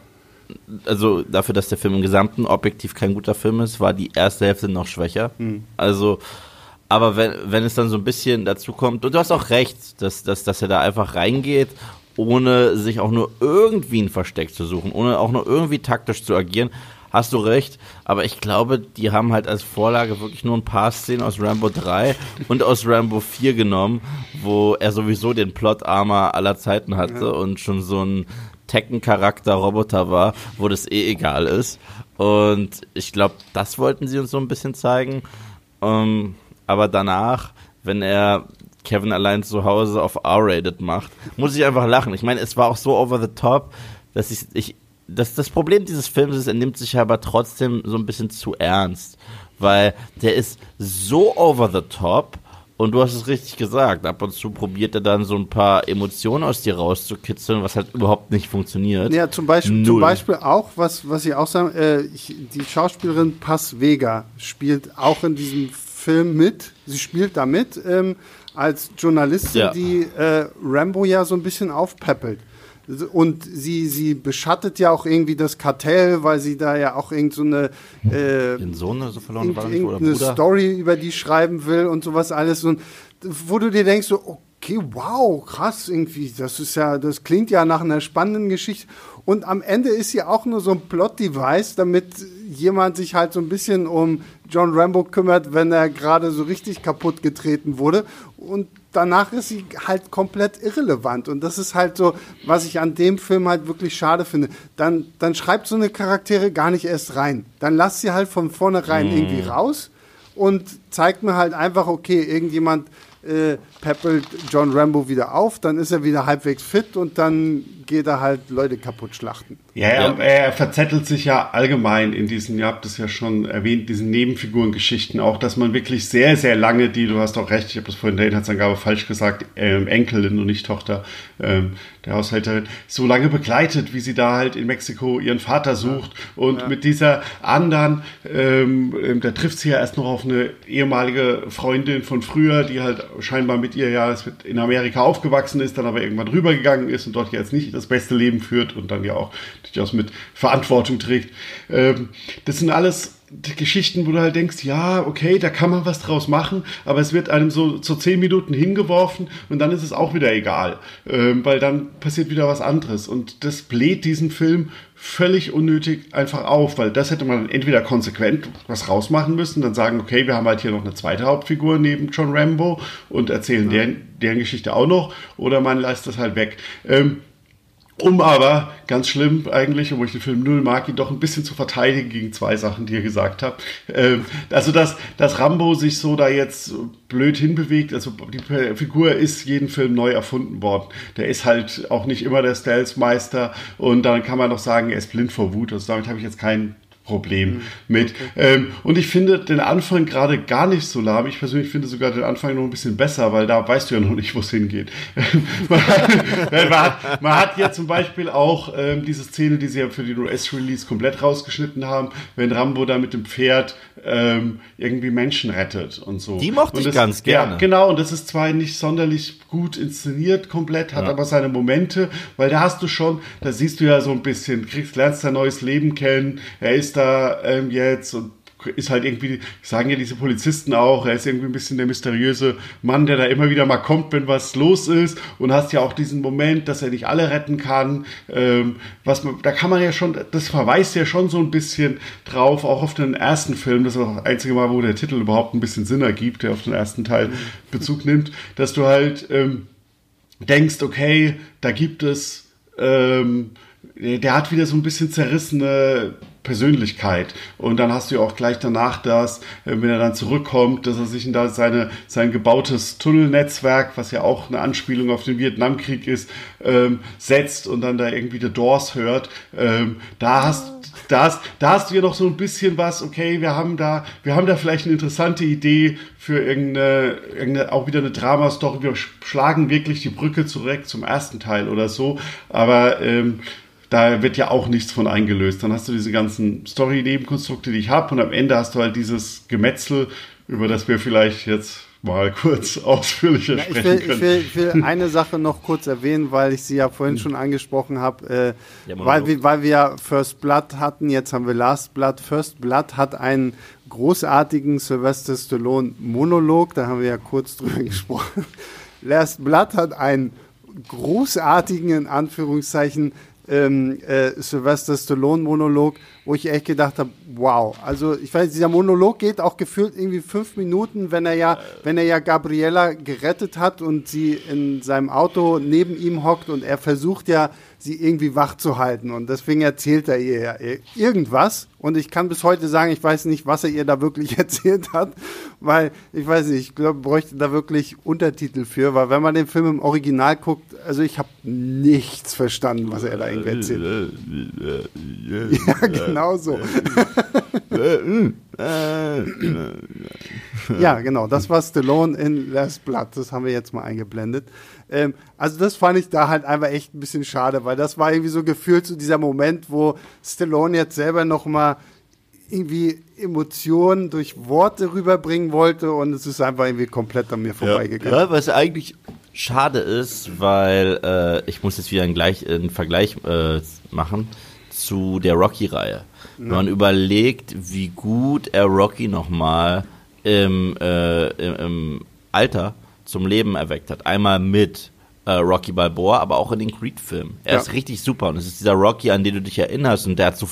S2: also dafür, dass der Film im Gesamten objektiv kein guter Film ist, war die erste Hälfte noch schwächer. Mhm. Also, aber wenn, wenn es dann so ein bisschen dazu kommt, und du hast auch recht, dass, dass, dass er da einfach reingeht, ohne sich auch nur irgendwie ein Versteck zu suchen, ohne auch nur irgendwie taktisch zu agieren, hast du recht. Aber ich glaube, die haben halt als Vorlage wirklich nur ein paar Szenen aus Rambo 3 und aus Rambo 4 genommen, wo er sowieso den Plot-Armor aller Zeiten hatte ja. und schon so ein Tekken-Charakter-Roboter war, wo das eh egal ist. Und ich glaube, das wollten sie uns so ein bisschen zeigen. Um, ähm, aber danach, wenn er Kevin allein zu Hause auf R-Rated macht, muss ich einfach lachen. Ich meine, es war auch so over the top, dass ich, ich das, das Problem dieses Films ist, er nimmt sich aber trotzdem so ein bisschen zu ernst, weil der ist so over the top und du hast es richtig gesagt, ab und zu probiert er dann so ein paar Emotionen aus dir rauszukitzeln, was halt überhaupt nicht funktioniert.
S1: Ja, zum Beispiel, zum Beispiel auch, was, was ich auch sagen, äh, ich, die Schauspielerin Paz Vega spielt auch in diesem Film mit. Sie spielt da mit ähm, als Journalistin, ja. die äh, Rambo ja so ein bisschen aufpeppelt. Und sie, sie beschattet ja auch irgendwie das Kartell, weil sie da ja auch irgend so eine,
S2: äh, Den Sohn so verloren
S1: war nicht, oder Story über die schreiben will und sowas alles. Und wo du dir denkst, so, okay, wow, krass, irgendwie, das ist ja, das klingt ja nach einer spannenden Geschichte. Und am Ende ist sie auch nur so ein Plot-Device, damit jemand sich halt so ein bisschen um John Rambo kümmert, wenn er gerade so richtig kaputt getreten wurde. Und danach ist sie halt komplett irrelevant. Und das ist halt so, was ich an dem Film halt wirklich schade finde. Dann, dann schreibt so eine Charaktere gar nicht erst rein. Dann lasst sie halt von vornherein mm. irgendwie raus und zeigt mir halt einfach, okay, irgendjemand äh, peppelt John Rambo wieder auf, dann ist er wieder halbwegs fit und dann geht er halt Leute kaputt schlachten.
S3: Ja, er, er verzettelt sich ja allgemein in diesen, ihr habt es ja schon erwähnt, diesen Nebenfigurengeschichten auch, dass man wirklich sehr, sehr lange die, du hast auch recht, ich habe das vorhin in der Inhaltsangabe falsch gesagt, ähm, Enkelin und nicht Tochter ähm, der Haushälterin, so lange begleitet, wie sie da halt in Mexiko ihren Vater sucht ja. und ja. mit dieser anderen, ähm, ähm, da trifft sie ja erst noch auf eine ehemalige Freundin von früher, die halt scheinbar mit ihr ja in Amerika aufgewachsen ist, dann aber irgendwann rübergegangen ist und dort jetzt nicht das beste Leben führt und dann ja auch durchaus mit Verantwortung trägt. Ähm, das sind alles Geschichten, wo du halt denkst, ja, okay, da kann man was draus machen, aber es wird einem so, so zehn Minuten hingeworfen und dann ist es auch wieder egal, ähm, weil dann passiert wieder was anderes und das bläht diesen Film völlig unnötig einfach auf, weil das hätte man entweder konsequent was rausmachen müssen, dann sagen, okay, wir haben halt hier noch eine zweite Hauptfigur neben John Rambo und erzählen ja. deren, deren Geschichte auch noch, oder man lässt das halt weg. Ähm, um aber, ganz schlimm eigentlich, obwohl ich den Film null mag, ihn doch ein bisschen zu verteidigen gegen zwei Sachen, die ihr gesagt habt. Ähm, also, dass, dass Rambo sich so da jetzt blöd hinbewegt, also die Figur ist jeden Film neu erfunden worden. Der ist halt auch nicht immer der Stealth-Meister und dann kann man doch sagen, er ist blind vor Wut. Also damit habe ich jetzt kein Problem mit. Ähm, und ich finde den Anfang gerade gar nicht so lahm. Ich persönlich finde sogar den Anfang noch ein bisschen besser, weil da weißt du ja noch nicht, wo es hingeht. man, hat, man, hat, ja zum Beispiel auch ähm, diese Szene, die sie ja für den US-Release komplett rausgeschnitten haben, wenn Rambo da mit dem Pferd ähm, irgendwie Menschen rettet und so.
S2: Die mochte
S3: und
S2: ich ganz gerne.
S3: Ja, genau, und das ist zwar nicht sonderlich gut inszeniert komplett, hat ja. aber seine Momente, weil da hast du schon, da siehst du ja so ein bisschen, kriegst, lernst dein neues Leben kennen, er ist da ähm, jetzt und ist halt irgendwie, sagen ja diese Polizisten auch, er ist irgendwie ein bisschen der mysteriöse Mann, der da immer wieder mal kommt, wenn was los ist und hast ja auch diesen Moment, dass er nicht alle retten kann. Ähm, was man, da kann man ja schon, das verweist ja schon so ein bisschen drauf, auch auf den ersten Film, das ist auch das einzige Mal, wo der Titel überhaupt ein bisschen Sinn ergibt, der auf den ersten Teil Bezug nimmt, dass du halt ähm, denkst, okay, da gibt es ähm, der hat wieder so ein bisschen zerrissene Persönlichkeit. Und dann hast du ja auch gleich danach das, äh, wenn er dann zurückkommt, dass er sich in da seine, sein gebautes Tunnelnetzwerk, was ja auch eine Anspielung auf den Vietnamkrieg ist, ähm, setzt und dann da irgendwie The Doors hört. Ähm, da hast da hast, da hast du ja noch so ein bisschen was, okay, wir haben da, wir haben da vielleicht eine interessante Idee für irgendeine, irgendeine auch wieder eine Drama-Story. Wir schlagen wirklich die Brücke zurück zum ersten Teil oder so. Aber ähm, da wird ja auch nichts von eingelöst. Dann hast du diese ganzen Story-Nebenkonstrukte, die ich habe, und am Ende hast du halt dieses Gemetzel, über das wir vielleicht jetzt mal kurz ausführlicher
S1: ja,
S3: sprechen
S1: will,
S3: können.
S1: Ich will, ich will, eine Sache noch kurz erwähnen, weil ich sie ja vorhin schon angesprochen habe, äh, ja, weil, wir, weil wir ja First Blood hatten, jetzt haben wir Last Blood. First Blood hat einen großartigen Sylvester Stallone Monolog, da haben wir ja kurz drüber gesprochen. Last Blood hat einen großartigen, in Anführungszeichen, ähm, äh, Sylvester Stallone-Monolog, wo ich echt gedacht habe, wow. Also ich weiß, dieser Monolog geht auch gefühlt irgendwie fünf Minuten, wenn er ja, wenn er ja Gabriella gerettet hat und sie in seinem Auto neben ihm hockt und er versucht ja sie irgendwie wach zu halten. Und deswegen erzählt er ihr ja irgendwas. Und ich kann bis heute sagen, ich weiß nicht, was er ihr da wirklich erzählt hat, weil ich weiß nicht, ich glaube, bräuchte da wirklich Untertitel für, weil wenn man den Film im Original guckt, also ich habe nichts verstanden, was er da irgendwie erzählt. ja, genau so. ja, genau, das war Stallone in Last Blood, das haben wir jetzt mal eingeblendet. Ähm, also das fand ich da halt einfach echt ein bisschen schade, weil das war irgendwie so gefühlt so dieser Moment, wo Stallone jetzt selber noch mal irgendwie Emotionen durch Worte rüberbringen wollte und es ist einfach irgendwie komplett an mir vorbeigegangen.
S2: Ja, was eigentlich schade ist, weil äh, ich muss jetzt wieder einen, Gleich, einen Vergleich äh, machen zu der Rocky-Reihe. Wenn man überlegt, wie gut er Rocky nochmal im, äh, im, im Alter zum Leben erweckt hat. Einmal mit äh, Rocky Balboa, aber auch in den Creed-Filmen. Er ja. ist richtig super und es ist dieser Rocky, an den du dich erinnerst und der hat so,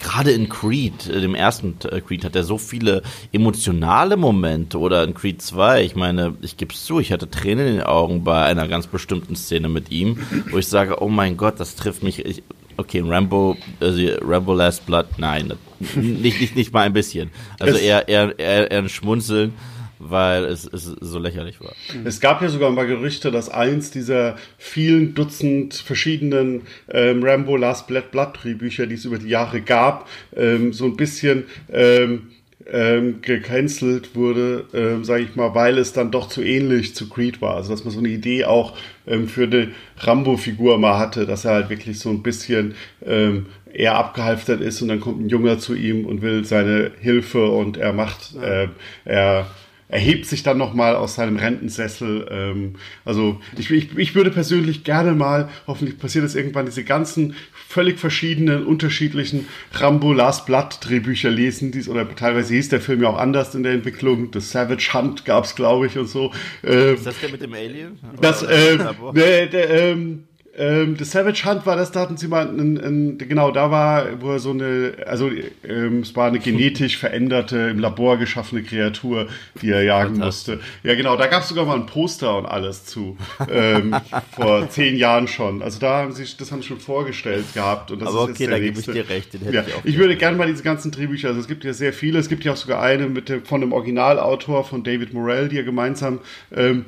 S2: gerade in Creed, äh, dem ersten äh, Creed, hat er so viele emotionale Momente oder in Creed 2, ich meine, ich gebe es zu, ich hatte Tränen in den Augen bei einer ganz bestimmten Szene mit ihm, wo ich sage, oh mein Gott, das trifft mich, ich, okay, Rambo, also Rambo Last Blood, nein, nicht, nicht, nicht mal ein bisschen. Also eher, eher, eher, eher ein Schmunzeln weil es, es so lächerlich war.
S3: Es gab ja sogar mal Gerüchte, dass eins dieser vielen Dutzend verschiedenen ähm, Rambo Last Blood Blood Drehbücher, die es über die Jahre gab, ähm, so ein bisschen ähm, ähm, gecancelt wurde, ähm, sage ich mal, weil es dann doch zu ähnlich zu Creed war. Also dass man so eine Idee auch ähm, für eine Rambo-Figur mal hatte, dass er halt wirklich so ein bisschen ähm, eher abgehalftert ist und dann kommt ein Junger zu ihm und will seine Hilfe und er macht, äh, er erhebt sich dann nochmal aus seinem Rentensessel. Ähm, also ich, ich, ich würde persönlich gerne mal, hoffentlich passiert das irgendwann, diese ganzen völlig verschiedenen, unterschiedlichen Rambo Last Blood Drehbücher lesen. Dies, oder teilweise hieß der Film ja auch anders in der Entwicklung. The Savage Hunt gab es, glaube ich, und so.
S2: Ähm, ist das der mit dem Alien?
S3: Das, ähm, der, der, ähm, ähm, The Savage Hunt war das, da hatten sie mal, ein, ein, genau, da war, wo er so eine, also ähm, es war eine genetisch veränderte, im Labor geschaffene Kreatur, die er jagen musste. Ja, genau, da gab es sogar mal ein Poster und alles zu, ähm, vor zehn Jahren schon. Also da haben sie, das haben sie schon vorgestellt gehabt. Und das
S2: Aber ist okay, jetzt da gebe ich dir recht. Den
S3: hätte ja, ich, auch ich würde gerne mal diese ganzen Drehbücher, also es gibt ja sehr viele, es gibt ja auch sogar eine mit dem, von dem Originalautor von David Morell, die er gemeinsam ähm,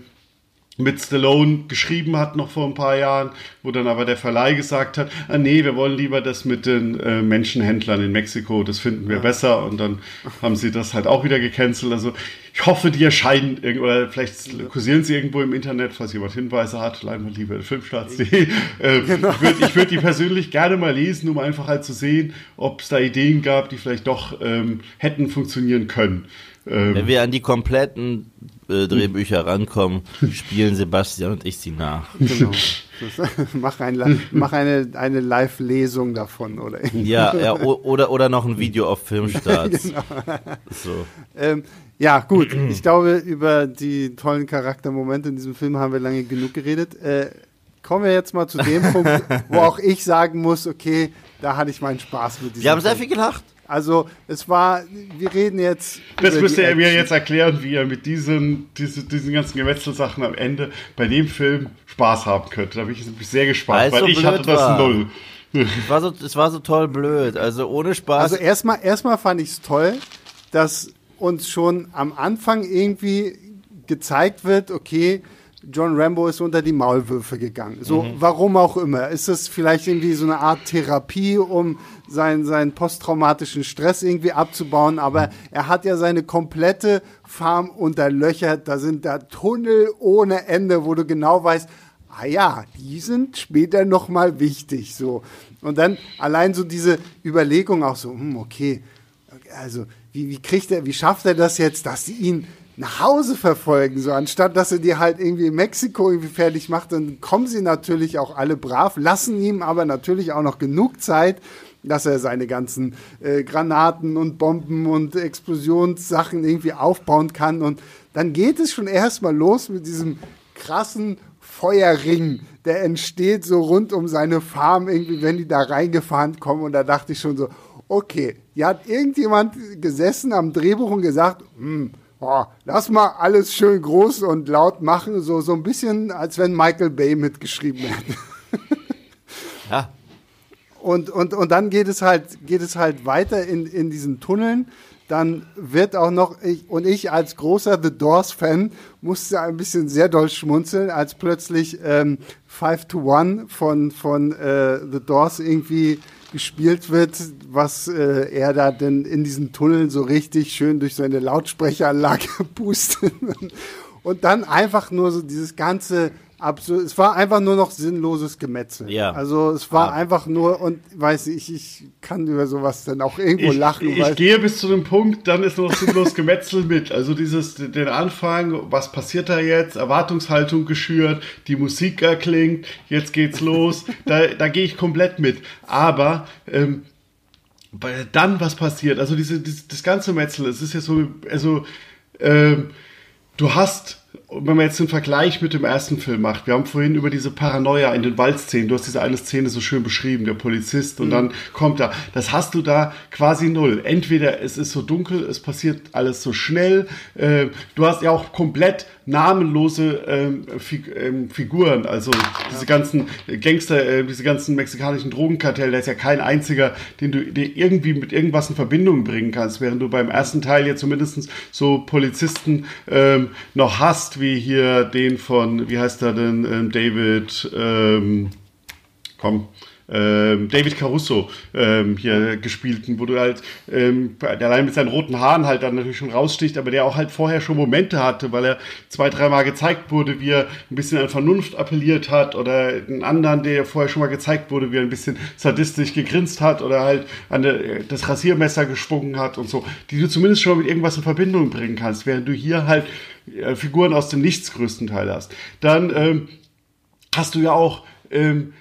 S3: mit Stallone geschrieben hat noch vor ein paar Jahren, wo dann aber der Verleih gesagt hat, ah nee, wir wollen lieber das mit den äh, Menschenhändlern in Mexiko, das finden wir ja. besser und dann haben sie das halt auch wieder gecancelt. Also ich hoffe, die erscheinen oder vielleicht kursieren sie irgendwo im Internet, falls jemand Hinweise hat, mal lieber filmstarts.de. Äh, genau. Ich würde würd die persönlich gerne mal lesen, um einfach halt zu sehen, ob es da Ideen gab, die vielleicht doch ähm, hätten funktionieren können.
S2: Ähm, Wenn wir an die kompletten äh, Drehbücher rankommen, spielen Sebastian und ich sie nach. Genau.
S1: mach, ein, mach eine, eine Live-Lesung davon oder
S2: ja, ja, oder, oder noch ein Video auf Filmstarts. genau.
S1: so. ähm, ja, gut. Ich glaube, über die tollen Charaktermomente in diesem Film haben wir lange genug geredet. Äh, kommen wir jetzt mal zu dem Punkt, wo auch ich sagen muss, okay, da hatte ich meinen Spaß mit diesem
S2: Wir haben Film. sehr viel gelacht.
S1: Also es war, wir reden jetzt.
S3: Das müsste er mir jetzt erklären, wie er mit diesen, diese, diesen ganzen Gewetzelsachen am Ende bei dem Film Spaß haben könnte. Da bin ich sehr gespannt, weil, weil ich hatte das war. null.
S2: Es war, so, es war so toll blöd, also ohne Spaß.
S1: Also erstmal, erstmal fand ich es toll, dass uns schon am Anfang irgendwie gezeigt wird, okay, John Rambo ist unter die Maulwürfe gegangen. So, mhm. warum auch immer. Ist es vielleicht irgendwie so eine Art Therapie, um seinen, seinen posttraumatischen Stress irgendwie abzubauen? Aber er hat ja seine komplette Farm unterlöchert. Da sind da Tunnel ohne Ende, wo du genau weißt, ah ja, die sind später nochmal wichtig, so. Und dann allein so diese Überlegung auch so, hm, okay, also, wie, wie kriegt er, wie schafft er das jetzt, dass sie ihn nach Hause verfolgen, so anstatt dass er die halt irgendwie in Mexiko irgendwie fertig macht, dann kommen sie natürlich auch alle brav, lassen ihm aber natürlich auch noch genug Zeit, dass er seine ganzen äh, Granaten und Bomben und Explosionssachen irgendwie aufbauen kann. Und dann geht es schon erstmal los mit diesem krassen Feuerring, der entsteht so rund um seine Farm irgendwie, wenn die da reingefahren kommen. Und da dachte ich schon so, okay, hier hat irgendjemand gesessen am Drehbuch und gesagt, hm, oh, lass mal alles schön groß und laut machen, so, so ein bisschen, als wenn Michael Bay mitgeschrieben hätte. ja. Und, und, und dann geht es halt, geht es halt weiter in, in diesen Tunneln. Dann wird auch noch, ich, und ich als großer The Doors-Fan musste ein bisschen sehr doll schmunzeln, als plötzlich ähm, Five to One von, von äh, The Doors irgendwie gespielt wird, was äh, er da denn in diesen Tunneln so richtig schön durch seine Lautsprecheranlage pustet. Und dann einfach nur so dieses ganze absurd. Es war einfach nur noch sinnloses Gemetzel. Ja. Also es war ja. einfach nur, und weiß ich, ich kann über sowas dann auch irgendwo
S3: ich,
S1: lachen.
S3: Ich gehe bis zu dem Punkt, dann ist nur noch sinnlos Gemetzel mit. Also dieses, den Anfang, was passiert da jetzt? Erwartungshaltung geschürt, die Musik erklingt, jetzt geht's los. da, da gehe ich komplett mit. Aber ähm, dann was passiert? Also diese, diese das ganze Metzel, es ist ja so, also ähm, du hast und wenn man jetzt einen Vergleich mit dem ersten Film macht, wir haben vorhin über diese Paranoia in den Waldszenen, du hast diese eine Szene so schön beschrieben, der Polizist, und mhm. dann kommt er. Das hast du da quasi null. Entweder es ist so dunkel, es passiert alles so schnell, äh, du hast ja auch komplett namenlose ähm, Fig ähm, Figuren, also diese ganzen Gangster, äh, diese ganzen mexikanischen Drogenkartelle, da ist ja kein einziger, den du den irgendwie mit irgendwas in Verbindung bringen kannst, während du beim ersten Teil ja zumindest so Polizisten ähm, noch hast, wie hier den von, wie heißt er denn, ähm, David, ähm, komm, ähm, David Caruso ähm, hier gespielten, wo du halt ähm, der allein mit seinen roten Haaren halt dann natürlich schon raussticht, aber der auch halt vorher schon Momente hatte, weil er zwei, dreimal gezeigt wurde, wie er ein bisschen an Vernunft appelliert hat oder einen anderen, der vorher schon mal gezeigt wurde, wie er ein bisschen sadistisch gegrinst hat oder halt an der, das Rasiermesser geschwungen hat und so, die du zumindest schon mit irgendwas in Verbindung bringen kannst, während du hier halt äh, Figuren aus dem Nichts größten Teil hast. Dann ähm, hast du ja auch ähm,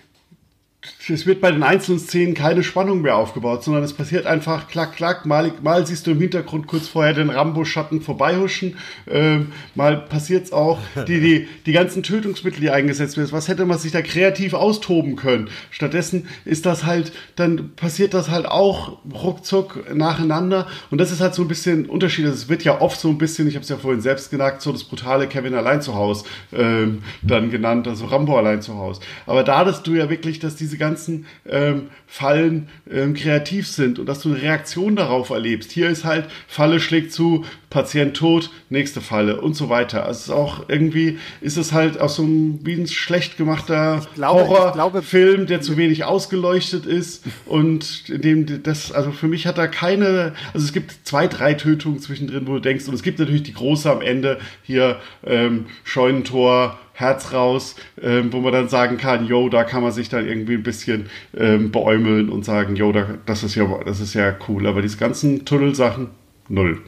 S3: es wird bei den einzelnen Szenen keine Spannung mehr aufgebaut, sondern es passiert einfach klack, klack. Mal, mal siehst du im Hintergrund kurz vorher den Rambo-Schatten vorbeihuschen. Ähm, mal passiert es auch, die, die, die ganzen Tötungsmittel, die eingesetzt werden. Was hätte man sich da kreativ austoben können? Stattdessen ist das halt, dann passiert das halt auch ruckzuck nacheinander. Und das ist halt so ein bisschen Unterschied. Es wird ja oft so ein bisschen, ich habe es ja vorhin selbst genannt, so das brutale Kevin allein zu Hause ähm, dann genannt, also Rambo allein zu Hause. Aber da hattest du ja wirklich, dass diese diese ganzen ähm, Fallen ähm, kreativ sind und dass du eine Reaktion darauf erlebst. Hier ist halt, Falle schlägt zu, Patient tot, nächste Falle und so weiter. Also es ist auch irgendwie, ist es halt auch so ein, wie ein schlecht gemachter Horrorfilm, der zu wenig ausgeleuchtet ist und dem das, also für mich hat er keine, also es gibt zwei, drei Tötungen zwischendrin, wo du denkst, und es gibt natürlich die große am Ende, hier ähm, Scheunentor, Herz raus, ähm, wo man dann sagen kann, yo, da kann man sich dann irgendwie ein bisschen ähm, beäumeln und sagen, yo, da, das ist ja, das ist ja cool. Aber diese ganzen Tunnelsachen, null.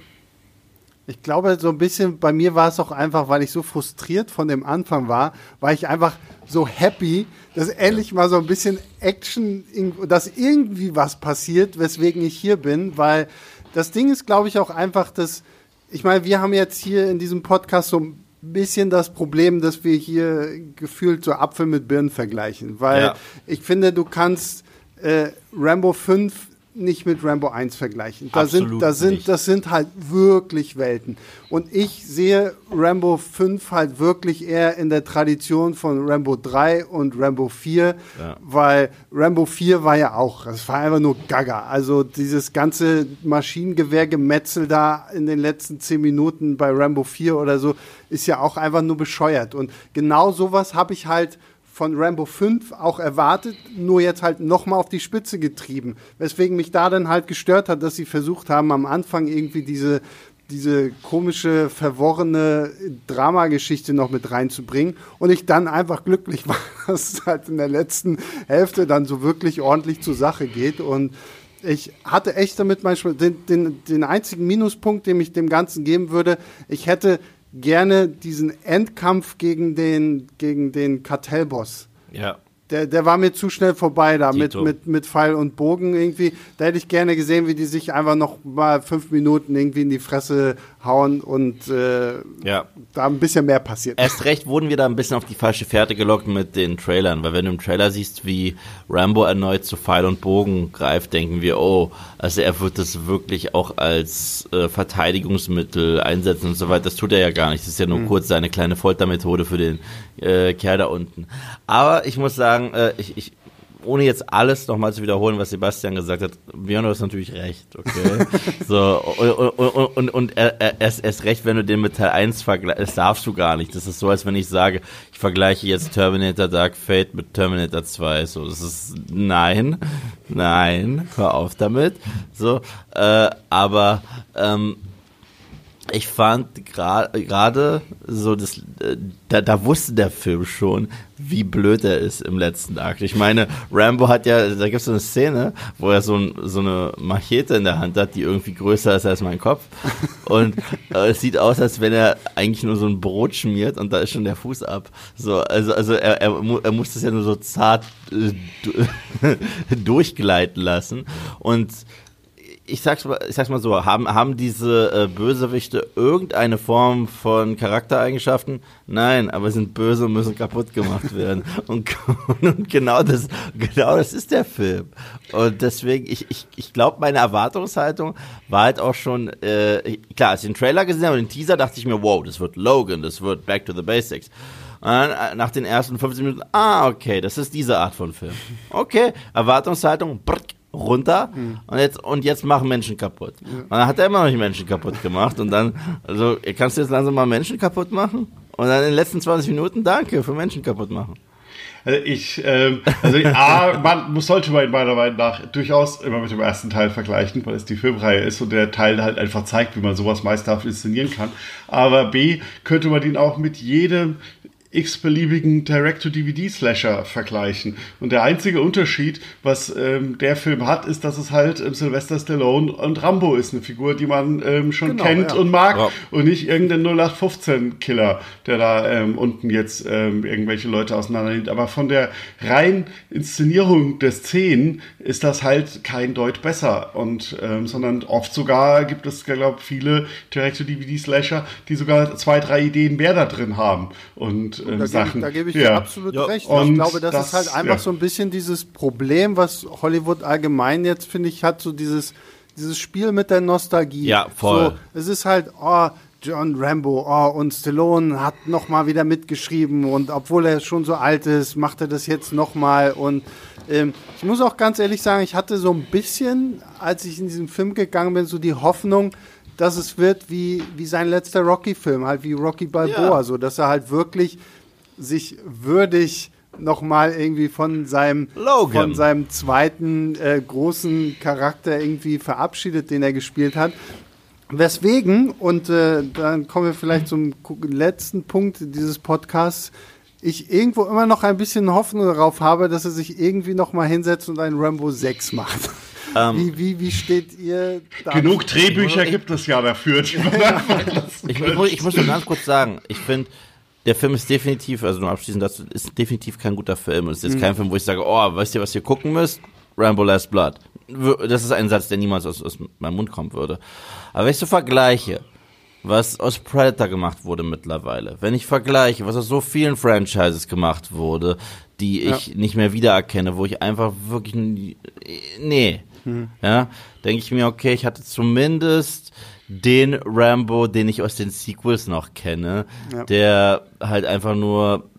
S1: Ich glaube, so ein bisschen bei mir war es auch einfach, weil ich so frustriert von dem Anfang war, war ich einfach so happy, dass endlich mal so ein bisschen Action, dass irgendwie was passiert, weswegen ich hier bin, weil das Ding ist, glaube ich, auch einfach, dass, ich meine, wir haben jetzt hier in diesem Podcast so bisschen das Problem, dass wir hier gefühlt so Apfel mit Birnen vergleichen. Weil ja. ich finde, du kannst äh, Rambo 5 nicht mit Rambo 1 vergleichen. Da Absolut sind, da sind, das sind halt wirklich Welten. Und ich sehe Rambo 5 halt wirklich eher in der Tradition von Rambo 3 und Rambo 4, ja. weil Rambo 4 war ja auch, das war einfach nur Gaga. Also dieses ganze Maschinengewehrgemetzel da in den letzten 10 Minuten bei Rambo 4 oder so ist ja auch einfach nur bescheuert. Und genau sowas habe ich halt von Rambo 5 auch erwartet, nur jetzt halt nochmal auf die Spitze getrieben. Weswegen mich da dann halt gestört hat, dass sie versucht haben, am Anfang irgendwie diese, diese komische, verworrene Dramageschichte noch mit reinzubringen. Und ich dann einfach glücklich war, dass es halt in der letzten Hälfte dann so wirklich ordentlich zur Sache geht. Und ich hatte echt damit manchmal den, den, den einzigen Minuspunkt, den ich dem Ganzen geben würde, ich hätte gerne diesen Endkampf gegen den, gegen den Kartellboss.
S2: Ja.
S1: Der, der war mir zu schnell vorbei da mit, mit, mit Pfeil und Bogen irgendwie. Da hätte ich gerne gesehen, wie die sich einfach noch mal fünf Minuten irgendwie in die Fresse hauen und äh, ja. da ein bisschen mehr passiert.
S2: Erst recht wurden wir da ein bisschen auf die falsche Fährte gelockt mit den Trailern, weil wenn du im Trailer siehst, wie Rambo erneut zu Pfeil und Bogen greift, denken wir, oh, also er wird das wirklich auch als äh, Verteidigungsmittel einsetzen und so weiter. Das tut er ja gar nicht. Das ist ja nur mhm. kurz seine kleine Foltermethode für den äh, Kerl da unten. Aber ich muss sagen, äh, ich, ich ohne jetzt alles nochmal zu wiederholen, was Sebastian gesagt hat, Björn, du hast natürlich recht, okay? so, und, und, und, und erst, erst recht, wenn du den mit Teil 1 vergleichst, das darfst du gar nicht. Das ist so, als wenn ich sage, ich vergleiche jetzt Terminator Dark Fate mit Terminator 2. So, das ist, nein, nein, hör auf damit. So, äh, aber, ähm, ich fand gerade so das, äh, da, da wusste der Film schon, wie blöd er ist im letzten Akt. Ich meine, Rambo hat ja, da gibt es so eine Szene, wo er so, ein, so eine Machete in der Hand hat, die irgendwie größer ist als mein Kopf. Und äh, es sieht aus, als wenn er eigentlich nur so ein Brot schmiert und da ist schon der Fuß ab. So, also, also er, er, er muss das ja nur so zart äh, durchgleiten lassen. Und ich sag's mal, ich sag's mal so, haben, haben diese äh, Bösewichte irgendeine Form von Charaktereigenschaften? Nein, aber sind böse und müssen kaputt gemacht werden. und, und, genau das, genau das ist der Film. Und deswegen, ich, ich, ich glaube, meine Erwartungshaltung war halt auch schon, äh, klar, als ich den Trailer gesehen habe und den Teaser, dachte ich mir, wow, das wird Logan, das wird Back to the Basics. Und dann, äh, nach den ersten 15 Minuten, ah, okay, das ist diese Art von Film. Okay, Erwartungshaltung, brrk, runter mhm. und jetzt und jetzt machen Menschen kaputt. Ja. Und dann hat er immer noch nicht Menschen kaputt gemacht und dann, also kannst du jetzt langsam mal Menschen kaputt machen? Und dann in den letzten 20 Minuten, danke, für Menschen kaputt machen.
S3: Also ich, ähm, also A, man muss, sollte man meiner Meinung nach durchaus immer mit dem ersten Teil vergleichen, weil es die Filmreihe ist und der Teil halt einfach zeigt, wie man sowas meisterhaft inszenieren kann. Aber B, könnte man ihn auch mit jedem x-beliebigen Direct-to-DVD-Slasher vergleichen. Und der einzige Unterschied, was ähm, der Film hat, ist, dass es halt ähm, Sylvester Stallone und Rambo ist. Eine Figur, die man ähm, schon genau, kennt ja. und mag. Ja. Und nicht irgendein 0815-Killer, der da ähm, unten jetzt ähm, irgendwelche Leute auseinander nimmt. Aber von der reinen Inszenierung der Szenen ist das halt kein Deut besser. Und, ähm, sondern oft sogar gibt es, glaube ich, viele Direct-to-DVD-Slasher, die sogar zwei, drei Ideen mehr da drin haben. Und ähm,
S1: da
S3: Sachen.
S1: Gebe ich, da gebe ich ja. dir absolut ja. recht. Und ich glaube, das, das, ist halt einfach ja. so ein bisschen dieses Problem, was Hollywood allgemein jetzt, finde ich, hat, so dieses, dieses Spiel mit der Nostalgie.
S2: Ja, voll.
S1: So, es ist halt, oh, John Rambo, oh, und Stallone hat nochmal wieder mitgeschrieben und obwohl er schon so alt ist, macht er das jetzt nochmal und ähm, ich muss auch ganz ehrlich sagen, ich hatte so ein bisschen, als ich in diesen Film gegangen bin, so die Hoffnung, dass es wird wie, wie sein letzter Rocky-Film, halt wie Rocky Balboa, ja. so dass er halt wirklich sich würdig nochmal irgendwie von seinem, von seinem zweiten äh, großen Charakter irgendwie verabschiedet, den er gespielt hat. Weswegen, und äh, dann kommen wir vielleicht zum letzten Punkt dieses Podcasts, ich irgendwo immer noch ein bisschen Hoffnung darauf habe, dass er sich irgendwie noch mal hinsetzt und einen Rambo 6 macht. Ähm, wie, wie, wie steht ihr
S3: da? Genug Drehbücher gibt es ja dafür.
S2: ich, ich, muss, ich muss nur ganz kurz sagen, ich finde, der Film ist definitiv, also nur abschließend dazu, ist definitiv kein guter Film. Es ist jetzt mhm. kein Film, wo ich sage, oh, weißt ihr, was ihr gucken müsst? Rambo Last Blood. Das ist ein Satz, der niemals aus, aus meinem Mund kommen würde. Aber wenn ich so vergleiche, was aus Predator gemacht wurde mittlerweile, wenn ich vergleiche, was aus so vielen Franchises gemacht wurde, die ich ja. nicht mehr wiedererkenne, wo ich einfach wirklich, nee, hm. ja, denke ich mir, okay, ich hatte zumindest den Rambo, den ich aus den Sequels noch kenne, ja. der halt einfach nur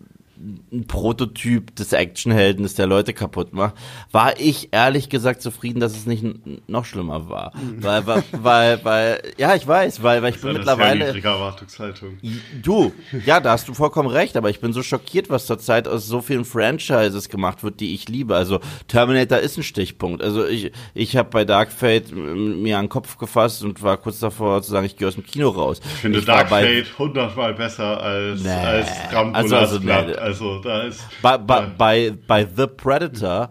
S2: ein Prototyp des Actionhelden ist, der Leute kaputt macht, war ich ehrlich gesagt zufrieden, dass es nicht noch schlimmer war. Mhm. Weil, weil, weil, weil, ja, ich weiß, weil, weil ich bin mittlerweile. Erwartungshaltung. Du, ja, da hast du vollkommen recht, aber ich bin so schockiert, was zurzeit aus so vielen Franchises gemacht wird, die ich liebe. Also Terminator ist ein Stichpunkt. Also ich, ich habe bei Dark Fate mir an den Kopf gefasst und war kurz davor zu sagen, ich gehe aus dem Kino raus.
S3: Ich finde ich Dark Fate hundertmal besser als, nee. als Rambo also, also, nee, also da ist.
S2: Bei, bei, bei, bei The Predator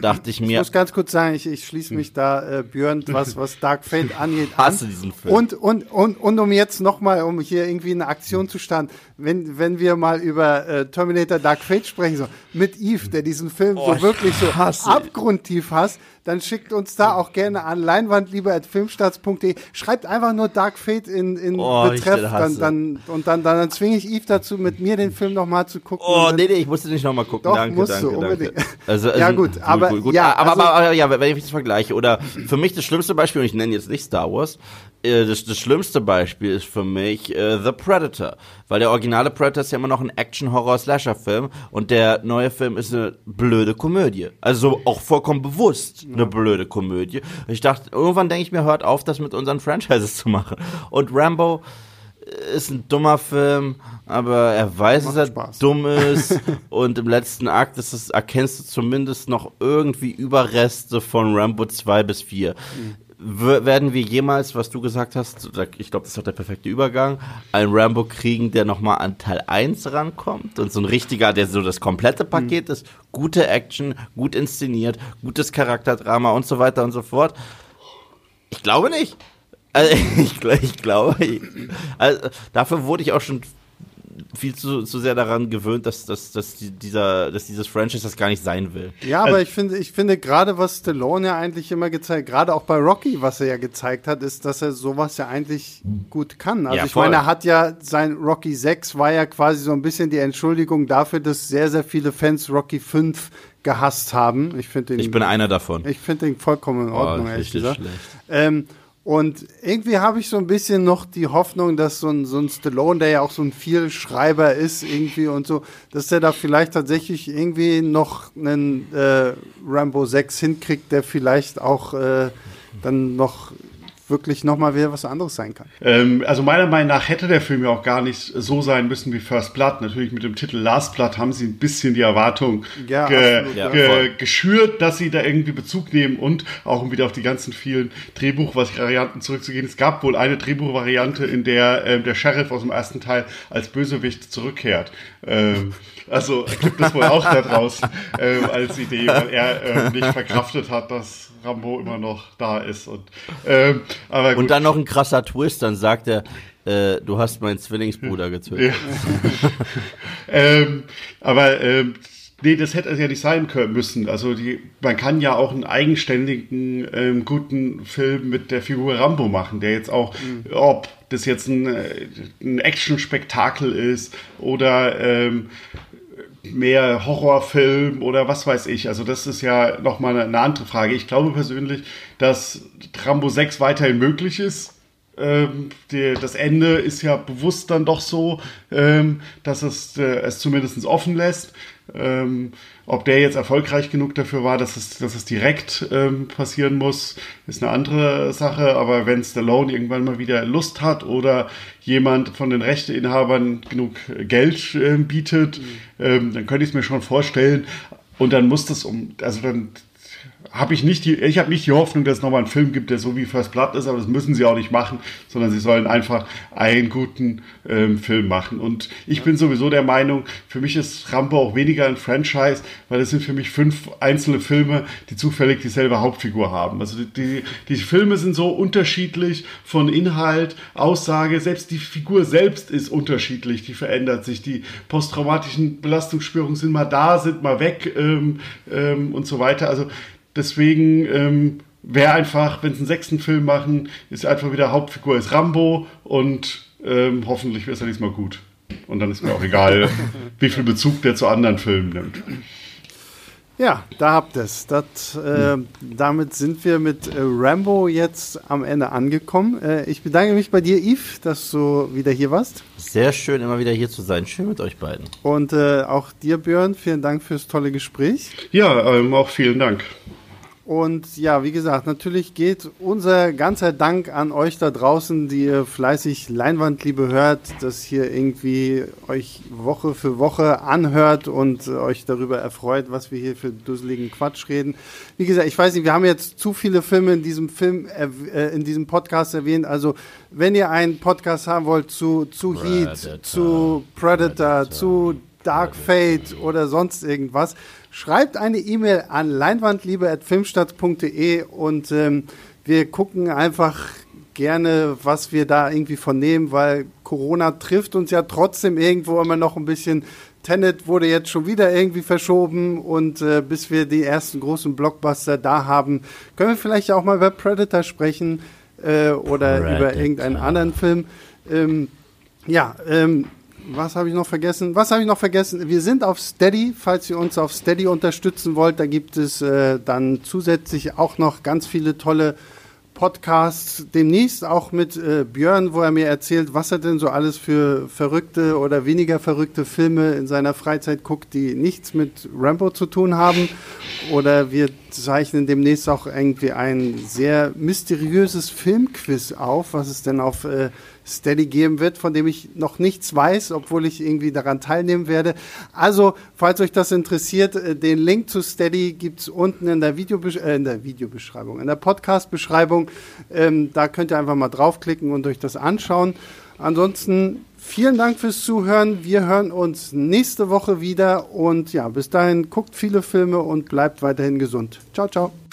S2: dachte ich mir. Ich
S1: muss ganz kurz sagen, ich, ich schließe mich da, äh, Björn, was, was Dark Fate angeht.
S2: Hasse an. diesen Film.
S1: Und, und, und, und um jetzt nochmal, um hier irgendwie eine Aktion zu starten, wenn, wenn wir mal über äh, Terminator Dark Fate sprechen, so mit Eve, der diesen Film oh, so wirklich so abgrundtief hasst, dann schickt uns da auch gerne an leinwandlieber.filmstarts.de. Schreibt einfach nur Dark Fate in, in oh, Betreff dann, dann, und dann, dann, dann zwinge ich Eve dazu, mit mir den Film nochmal zu gucken.
S2: Oh, nee, nee, ich musste nicht nochmal gucken.
S1: Doch,
S2: danke,
S1: musst
S2: danke,
S1: du, unbedingt.
S2: Also, also,
S1: ja, gut, aber, gut, gut.
S2: Ja, aber, also, aber, aber, ja, wenn ich das vergleiche, oder für mich das schlimmste Beispiel, und ich nenne jetzt nicht Star Wars, äh, das, das schlimmste Beispiel ist für mich äh, The Predator. Weil der originale Predator ist ja immer noch ein Action-Horror-Slasher-Film und der neue Film ist eine blöde Komödie. Also auch vollkommen bewusst eine blöde Komödie. Ich dachte, irgendwann denke ich mir, hört auf, das mit unseren Franchises zu machen. Und Rambo ist ein dummer Film, aber er weiß, dass er Spaß. dumm ist. und im letzten Akt ist es, erkennst du zumindest noch irgendwie Überreste von Rambo 2 bis 4. Mhm werden wir jemals, was du gesagt hast, ich glaube, das ist doch der perfekte Übergang, einen Rambo kriegen, der nochmal an Teil 1 rankommt und so ein richtiger, der so das komplette Paket mhm. ist, gute Action, gut inszeniert, gutes Charakterdrama und so weiter und so fort. Ich glaube nicht. Also, ich, ich glaube, ich, also, dafür wurde ich auch schon viel zu, zu sehr daran gewöhnt, dass, dass, dass, dieser, dass dieses Franchise das gar nicht sein will.
S1: Ja, aber also, ich finde, ich finde gerade, was Stallone ja eigentlich immer gezeigt, gerade auch bei Rocky, was er ja gezeigt hat, ist, dass er sowas ja eigentlich gut kann. Also ja, ich meine, er hat ja sein Rocky 6 war ja quasi so ein bisschen die Entschuldigung dafür, dass sehr, sehr viele Fans Rocky 5 gehasst haben. Ich finde
S2: Ich bin einer davon.
S1: Ich finde den vollkommen in Ordnung, oh, ehrlich gesagt. Ähm, und irgendwie habe ich so ein bisschen noch die Hoffnung, dass so ein, so ein Stallone, der ja auch so ein Vielschreiber ist, irgendwie und so, dass der da vielleicht tatsächlich irgendwie noch einen äh, Rambo 6 hinkriegt, der vielleicht auch äh, dann noch wirklich nochmal wieder was anderes sein kann.
S3: Ähm, also meiner Meinung nach hätte der Film ja auch gar nicht so sein müssen wie First Blood. Natürlich mit dem Titel Last Blood haben sie ein bisschen die Erwartung ja, ge absolut, ge geschürt, dass sie da irgendwie Bezug nehmen und auch um wieder auf die ganzen vielen Drehbuchvarianten zurückzugehen. Es gab wohl eine Drehbuchvariante, in der äh, der Sheriff aus dem ersten Teil als Bösewicht zurückkehrt. Ähm, also gibt es wohl auch da draußen äh, als Idee, weil er äh, nicht verkraftet hat, dass Rambo immer noch da ist. Und, ähm,
S2: und dann noch ein krasser Twist, dann sagt er, äh, du hast meinen Zwillingsbruder getötet. Ja.
S3: ähm, aber ähm, nee, das hätte es ja nicht sein können müssen. Also die, man kann ja auch einen eigenständigen, ähm, guten Film mit der Figur Rambo machen, der jetzt auch, mhm. ob das jetzt ein, äh, ein Action-Spektakel ist oder ähm, mehr Horrorfilm oder was weiß ich. Also das ist ja nochmal eine andere Frage. Ich glaube persönlich, dass Rambo 6 weiterhin möglich ist. ähm, die, das Ende ist ja bewusst dann doch so, ähm, dass es äh, es zumindest offen lässt. Ähm, ob der jetzt erfolgreich genug dafür war, dass es, dass es direkt ähm, passieren muss, ist eine andere Sache. Aber wenn Stallone irgendwann mal wieder Lust hat oder jemand von den Rechteinhabern genug Geld äh, bietet, mhm. ähm, dann könnte ich es mir schon vorstellen. Und dann muss das um, also dann habe ich nicht die, ich habe nicht die Hoffnung, dass es nochmal einen Film gibt, der so wie First Blood ist, aber das müssen sie auch nicht machen, sondern sie sollen einfach einen guten ähm, Film machen. Und ich bin sowieso der Meinung, für mich ist Rambo auch weniger ein Franchise, weil es sind für mich fünf einzelne Filme, die zufällig dieselbe Hauptfigur haben. Also die, die, die Filme sind so unterschiedlich von Inhalt, Aussage, selbst die Figur selbst ist unterschiedlich, die verändert sich. Die posttraumatischen Belastungsspürungen sind mal da, sind mal weg ähm, ähm, und so weiter. Also Deswegen ähm, wäre einfach, wenn sie einen sechsten Film machen, ist einfach wieder Hauptfigur ist Rambo und ähm, hoffentlich ist er diesmal gut. Und dann ist mir auch egal, wie viel Bezug der zu anderen Filmen nimmt.
S1: Ja, da habt ihr es. Äh, damit sind wir mit äh, Rambo jetzt am Ende angekommen. Äh, ich bedanke mich bei dir, Yves, dass du wieder hier warst.
S2: Sehr schön, immer wieder hier zu sein. Schön mit euch beiden.
S1: Und äh, auch dir, Björn, vielen Dank fürs tolle Gespräch.
S3: Ja, ähm, auch vielen Dank.
S1: Und ja, wie gesagt, natürlich geht unser ganzer Dank an euch da draußen, die ihr fleißig Leinwandliebe hört, das hier irgendwie euch Woche für Woche anhört und euch darüber erfreut, was wir hier für dusseligen Quatsch reden. Wie gesagt, ich weiß nicht, wir haben jetzt zu viele Filme in diesem Film, äh, in diesem Podcast erwähnt. Also, wenn ihr einen Podcast haben wollt zu, zu Heat, zu Predator, Predator, zu Dark Fate oder sonst irgendwas, Schreibt eine E-Mail an leinwandliebe.filmstadt.de und ähm, wir gucken einfach gerne, was wir da irgendwie von nehmen, weil Corona trifft uns ja trotzdem irgendwo immer noch ein bisschen. Tenet wurde jetzt schon wieder irgendwie verschoben und äh, bis wir die ersten großen Blockbuster da haben, können wir vielleicht auch mal über Predator sprechen äh, oder Predator. über irgendeinen anderen Film. Ähm, ja, ähm, was habe ich noch vergessen? Was habe ich noch vergessen? Wir sind auf Steady, falls ihr uns auf Steady unterstützen wollt. Da gibt es äh, dann zusätzlich auch noch ganz viele tolle Podcasts. Demnächst auch mit äh, Björn, wo er mir erzählt, was er denn so alles für verrückte oder weniger verrückte Filme in seiner Freizeit guckt, die nichts mit Rambo zu tun haben. Oder wir zeichnen demnächst auch irgendwie ein sehr mysteriöses Filmquiz auf, was es denn auf äh, Steady geben wird, von dem ich noch nichts weiß, obwohl ich irgendwie daran teilnehmen werde. Also, falls euch das interessiert, äh, den Link zu Steady gibt es unten in der, Videobesch äh, in der Videobeschreibung, in der Podcast-Beschreibung. Ähm, da könnt ihr einfach mal draufklicken und euch das anschauen. Ansonsten vielen Dank fürs Zuhören. Wir hören uns nächste Woche wieder und ja, bis dahin guckt viele Filme und bleibt weiterhin gesund. Ciao, ciao.